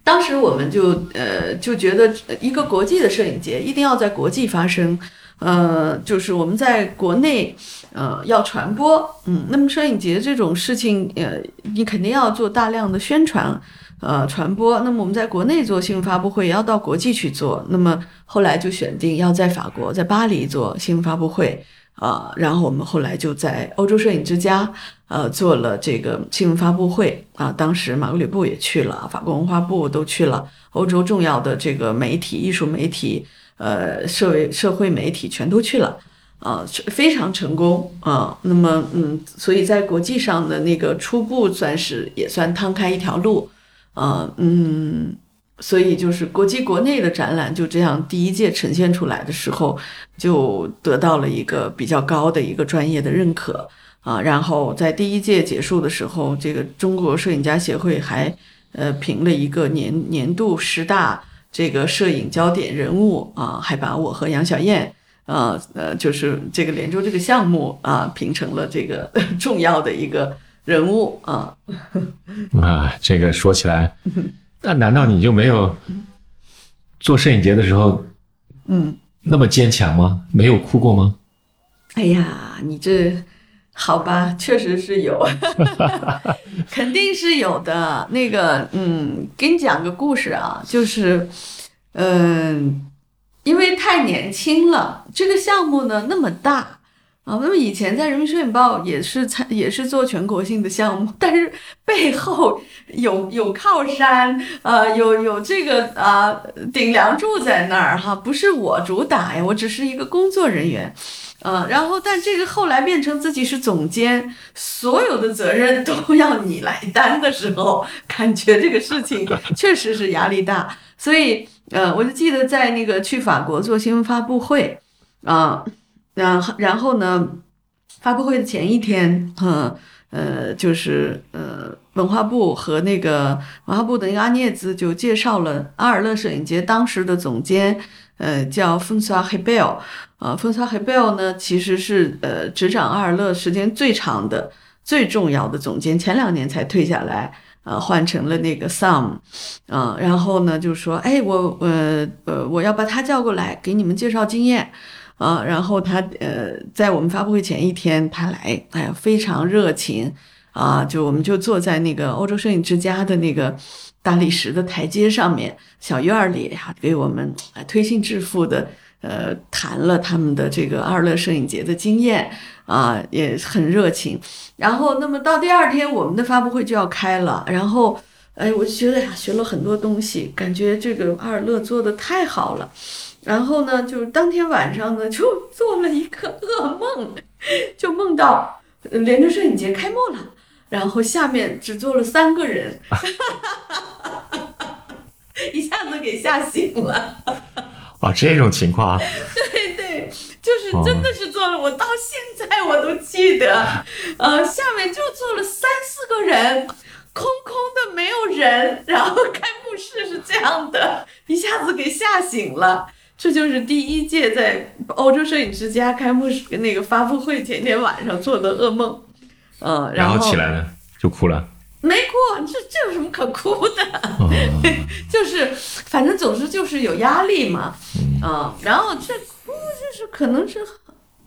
当时我们就呃就觉得一个国际的摄影节一定要在国际发生，呃，就是我们在国内呃要传播，嗯，那么摄影节这种事情，呃，你肯定要做大量的宣传，呃，传播。那么我们在国内做新闻发布会，也要到国际去做。那么后来就选定要在法国，在巴黎做新闻发布会。啊，然后我们后来就在欧洲摄影之家，呃，做了这个新闻发布会啊。当时马格吕布也去了，法国文化部都去了，欧洲重要的这个媒体、艺术媒体、呃，社会社会媒体全都去了，啊，非常成功啊。那么，嗯，所以在国际上的那个初步算是也算趟开一条路，啊，嗯。所以就是国际国内的展览就这样第一届呈现出来的时候，就得到了一个比较高的一个专业的认可啊。然后在第一届结束的时候，这个中国摄影家协会还呃评了一个年年度十大这个摄影焦点人物啊，还把我和杨小燕啊呃就是这个连州这个项目啊评成了这个 重要的一个人物啊。啊，这个说起来。那难道你就没有做摄影节的时候，嗯，那么坚强吗？没有哭过吗？哎呀，你这好吧，确实是有，肯定是有的。那个，嗯，给你讲个故事啊，就是，嗯、因为太年轻了，这个项目呢那么大。啊，那么以前在人民摄影报也是参也是做全国性的项目，但是背后有有靠山，呃，有有这个啊、顶梁柱在那儿哈，不是我主打呀，我只是一个工作人员。呃，然后但这个后来变成自己是总监，所有的责任都要你来担的时候，感觉这个事情确实是压力大。所以，呃，我就记得在那个去法国做新闻发布会，啊、然后然后呢，发布会的前一天，嗯呃，就是呃，文化部和那个文化部的那个阿涅兹就介绍了阿尔勒摄影节当时的总监，呃，叫芬萨黑贝尔。呃，芬萨黑贝尔呢，其实是呃执掌阿尔勒时间最长的、最重要的总监，前两年才退下来。呃，换成了那个 Sam，嗯、然后呢，就说，哎，我呃呃，我要把他叫过来，给你们介绍经验，啊、然后他呃，在我们发布会前一天，他来，哎呀，非常热情啊，就我们就坐在那个欧洲摄影之家的那个大理石的台阶上面小院儿里呀、给我们推心置腹的呃谈了他们的这个阿尔勒摄影节的经验啊，也很热情。然后，那么到第二天，我们的发布会就要开了，然后。哎，我就觉得呀，学了很多东西，感觉这个阿尔勒做的太好了。然后呢，就是当天晚上呢，就 做了一个噩梦，就梦到呃连着摄影节开幕了，然后下面只坐了三个人，一下子给吓醒了。啊，这种情况啊，对对，就是真的是做了，我到现在我都记得，呃，下面就坐了三四个人，空空的没有人，然后开幕式是这样的，一下子给吓醒了。这就是第一届在欧洲摄影之家开幕式那个发布会前天晚上做的噩梦，嗯，然后后起来了就哭了。没哭，这这有什么可哭的？嗯，就是反正总之就是有压力嘛，嗯、然后这哭就是可能是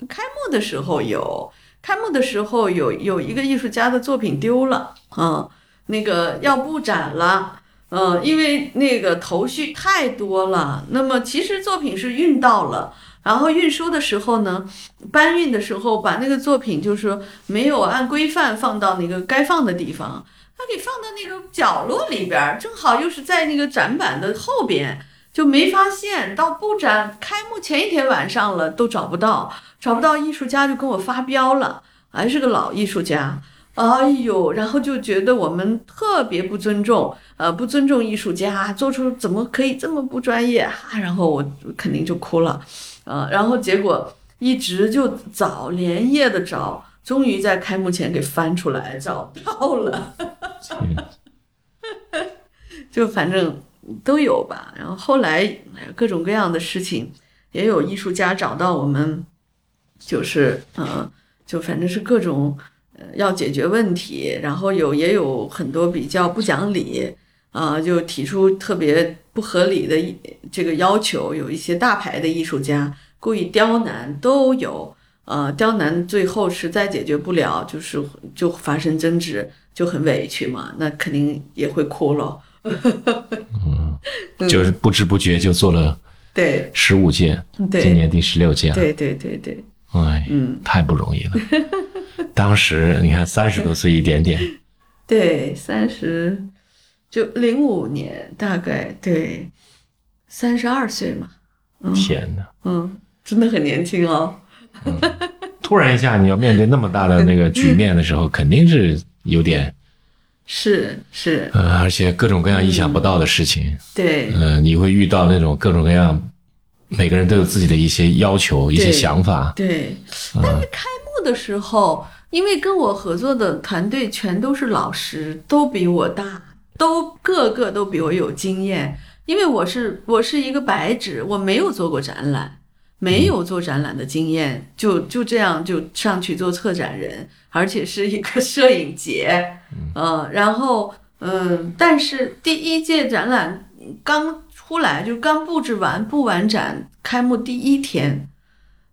开幕的时候有，开幕的时候有有一个艺术家的作品丢了，嗯、那个要布展了，嗯，因为那个头绪太多了，那么其实作品是运到了。然后运输的时候呢，搬运的时候把那个作品就是说没有按规范放到那个该放的地方，他给放到那个角落里边，正好又是在那个展板的后边，就没发现。到布展开幕前一天晚上了，都找不到，找不到艺术家就跟我发飙了，还是个老艺术家。哎呦，然后就觉得我们特别不尊重，呃，不尊重艺术家，做出怎么可以这么不专业啊？然后我肯定就哭了，呃，然后结果一直就找，连夜的找，终于在开幕前给翻出来，找到了。就反正都有吧。然后后来各种各样的事情，也有艺术家找到我们，就是呃，就反正是各种要解决问题，然后有也有很多比较不讲理啊、就提出特别不合理的一这个要求，有一些大牌的艺术家故意刁难都有。呃，刁难最后实在解决不了，就是就发生争执，就很委屈嘛，那肯定也会哭了。嗯就是不知不觉就做了对十五届，今年第十六届了。对对对对，哎，嗯，太不容易了。当时你看三十多岁一点点，对，三十就零五年大概对，三十二岁嘛，天哪！嗯，真的很年轻哦。突然一下你要面对那么大的那个局面的时候，肯定是有点 是是，呃，而且各种各样意想不到的事情，对。呃，你会遇到那种各种各样，每个人都有自己的一些要求、一些想法，对。但是开幕的时候，因为跟我合作的团队全都是老师，都比我大，都个个都比我有经验。因为我是我是一个白纸，我没有做过展览，没有做展览的经验，就就这样就上去做策展人，而且是一个摄影节，呃，然后嗯，但是第一届展览刚出来，就刚布置完布完展，开幕第一天，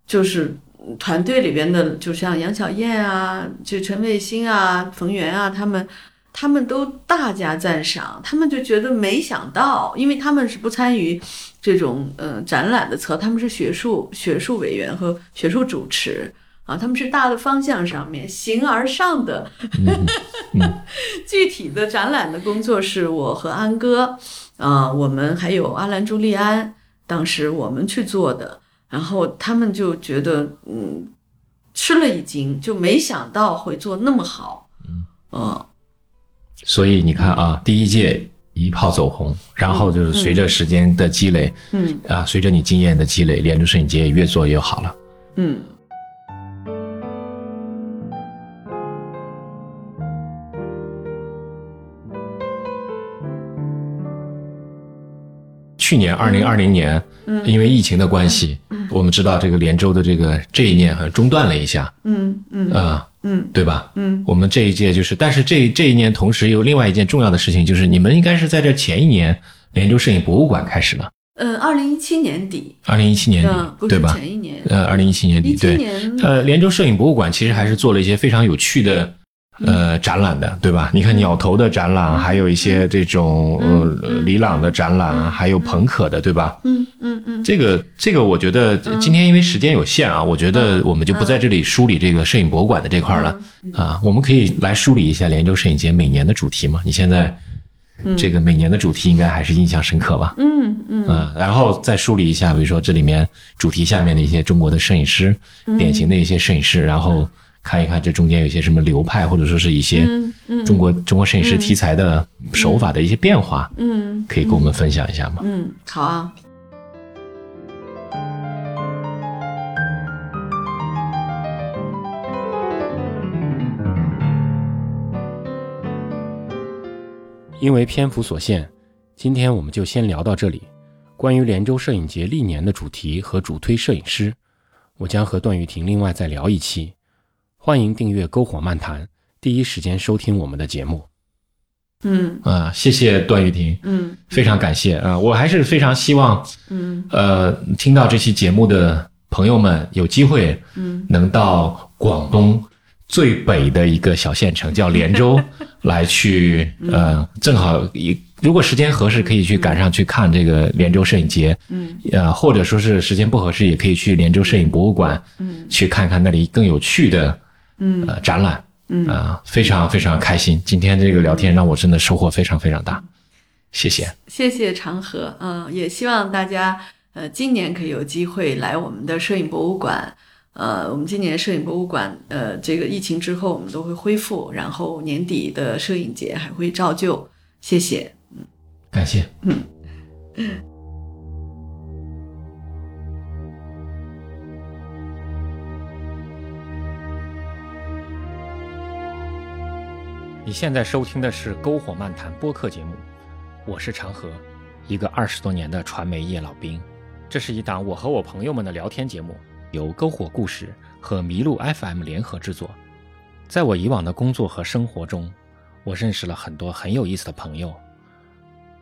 就是团队里边的，就像杨小燕啊，就陈卫星啊、冯源啊，他们他们都大加赞赏，他们就觉得没想到，因为他们是不参与这种呃展览的策，他们是学术学术委员和学术主持啊，他们是大的方向上面形而上的，具体的展览的工作是我和安哥啊，我们还有阿兰朱利安，当时我们去做的。然后他们就觉得，嗯，吃了一惊，就没想到会做那么好，嗯，所以你看啊，第一届一炮走红，然后就是随着时间的积累，嗯啊，随着你经验的积累，连珠摄影节也越做越好了。嗯。去年二零二零年，因为疫情的关系，嗯。我们知道这个连州的这个这一年好像中断了一下，嗯嗯。啊，嗯。对吧？嗯，我们这一届就是，但是这这一年同时有另外一件重要的事情，就是你们应该是在这前一年连州摄影博物馆开始了，呃，二零一七年底，二零一七年嗯，底，对吧？前一年，呃，二零一七年底，对，年，呃，连州摄影博物馆其实还是做了一些非常有趣的。呃，展览的对吧？你看鸟头的展览，还有一些这种呃李朗的展览，还有朋可的，对吧？嗯嗯嗯，这个这个，我觉得今天因为时间有限啊，我觉得我们就不在这里梳理这个摄影博物馆的这块了啊。我们可以来梳理一下连州摄影节每年的主题嘛？你现在这个每年的主题应该还是印象深刻吧？嗯嗯啊，然后再梳理一下，比如说这里面主题下面的一些中国的摄影师，典型的一些摄影师，然后。看一看这中间有些什么流派，或者说是一些中国中国摄影师题材的手法的一些变化，嗯，可以跟我们分享一下吗？嗯，好啊。因为篇幅所限，今天我们就先聊到这里。关于连州摄影节历年的主题和主推摄影师，我将和段玉婷另外再聊一期。欢迎订阅《篝火漫谈》，第一时间收听我们的节目。嗯。啊，谢谢段玉婷，嗯，非常感谢。啊！我还是非常希望，嗯。呃，听到这期节目的朋友们有机会，嗯，能到广东最北的一个小县城叫连州 来去，呃，正好一如果时间合适，可以去赶上去看这个连州摄影节，嗯，呃，或者说是时间不合适，也可以去连州摄影博物馆，嗯，去看看那里更有趣的。嗯。呃，展览，嗯。啊，非常非常开心。今天这个聊天让我真的收获非常非常大，谢谢，谢谢长河，嗯，也希望大家呃今年可以有机会来我们的摄影博物馆，呃，我们今年摄影博物馆呃这个疫情之后我们都会恢复，然后年底的摄影节还会照旧，谢谢，嗯，感谢，嗯。你现在收听的是《篝火漫谈》播客节目，我是长河，一个二十多年的传媒业老兵。这是一档我和我朋友们的聊天节目，由篝火故事和麋鹿 FM 联合制作。在我以往的工作和生活中，我认识了很多很有意思的朋友，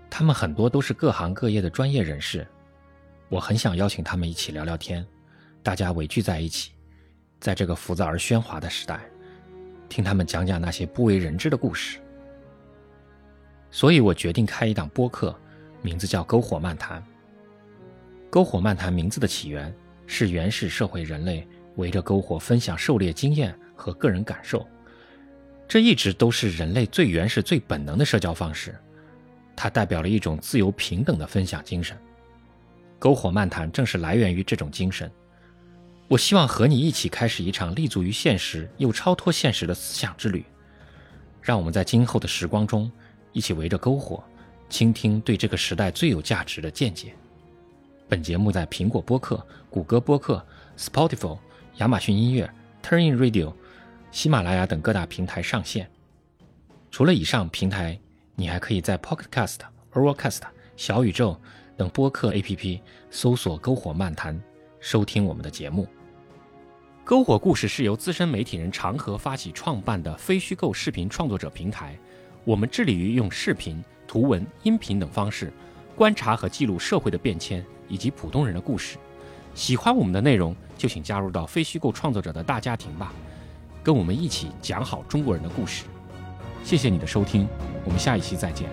他们很多都是各行各业的专业人士。我很想邀请他们一起聊聊天，大家围聚在一起，在这个浮躁而喧哗的时代。听他们讲讲那些不为人知的故事，所以我决定开一档播客，名字叫《篝火漫谈》。篝火漫谈名字的起源是原始社会人类围着篝火分享狩猎经验和个人感受，这一直都是人类最原始、最本能的社交方式，它代表了一种自由平等的分享精神。篝火漫谈正是来源于这种精神。我希望和你一起开始一场立足于现实又超脱现实的思想之旅，让我们在今后的时光中一起围着篝火，倾听对这个时代最有价值的见解。本节目在苹果播客、谷歌播客、Spotify、亚马逊音乐、Turnin Radio、喜马拉雅等各大平台上线。除了以上平台，你还可以在 Pocket Cast、Overcast、小宇宙等播客 APP 搜索“篝火漫谈”，收听我们的节目。篝火故事是由资深媒体人长河发起创办的非虚构视频创作者平台。我们致力于用视频、图文、音频等方式，观察和记录社会的变迁以及普通人的故事，喜欢我们的内容，就请加入到非虚构创作者的大家庭吧，跟我们一起讲好中国人的故事。谢谢你的收听，我们下一期再见。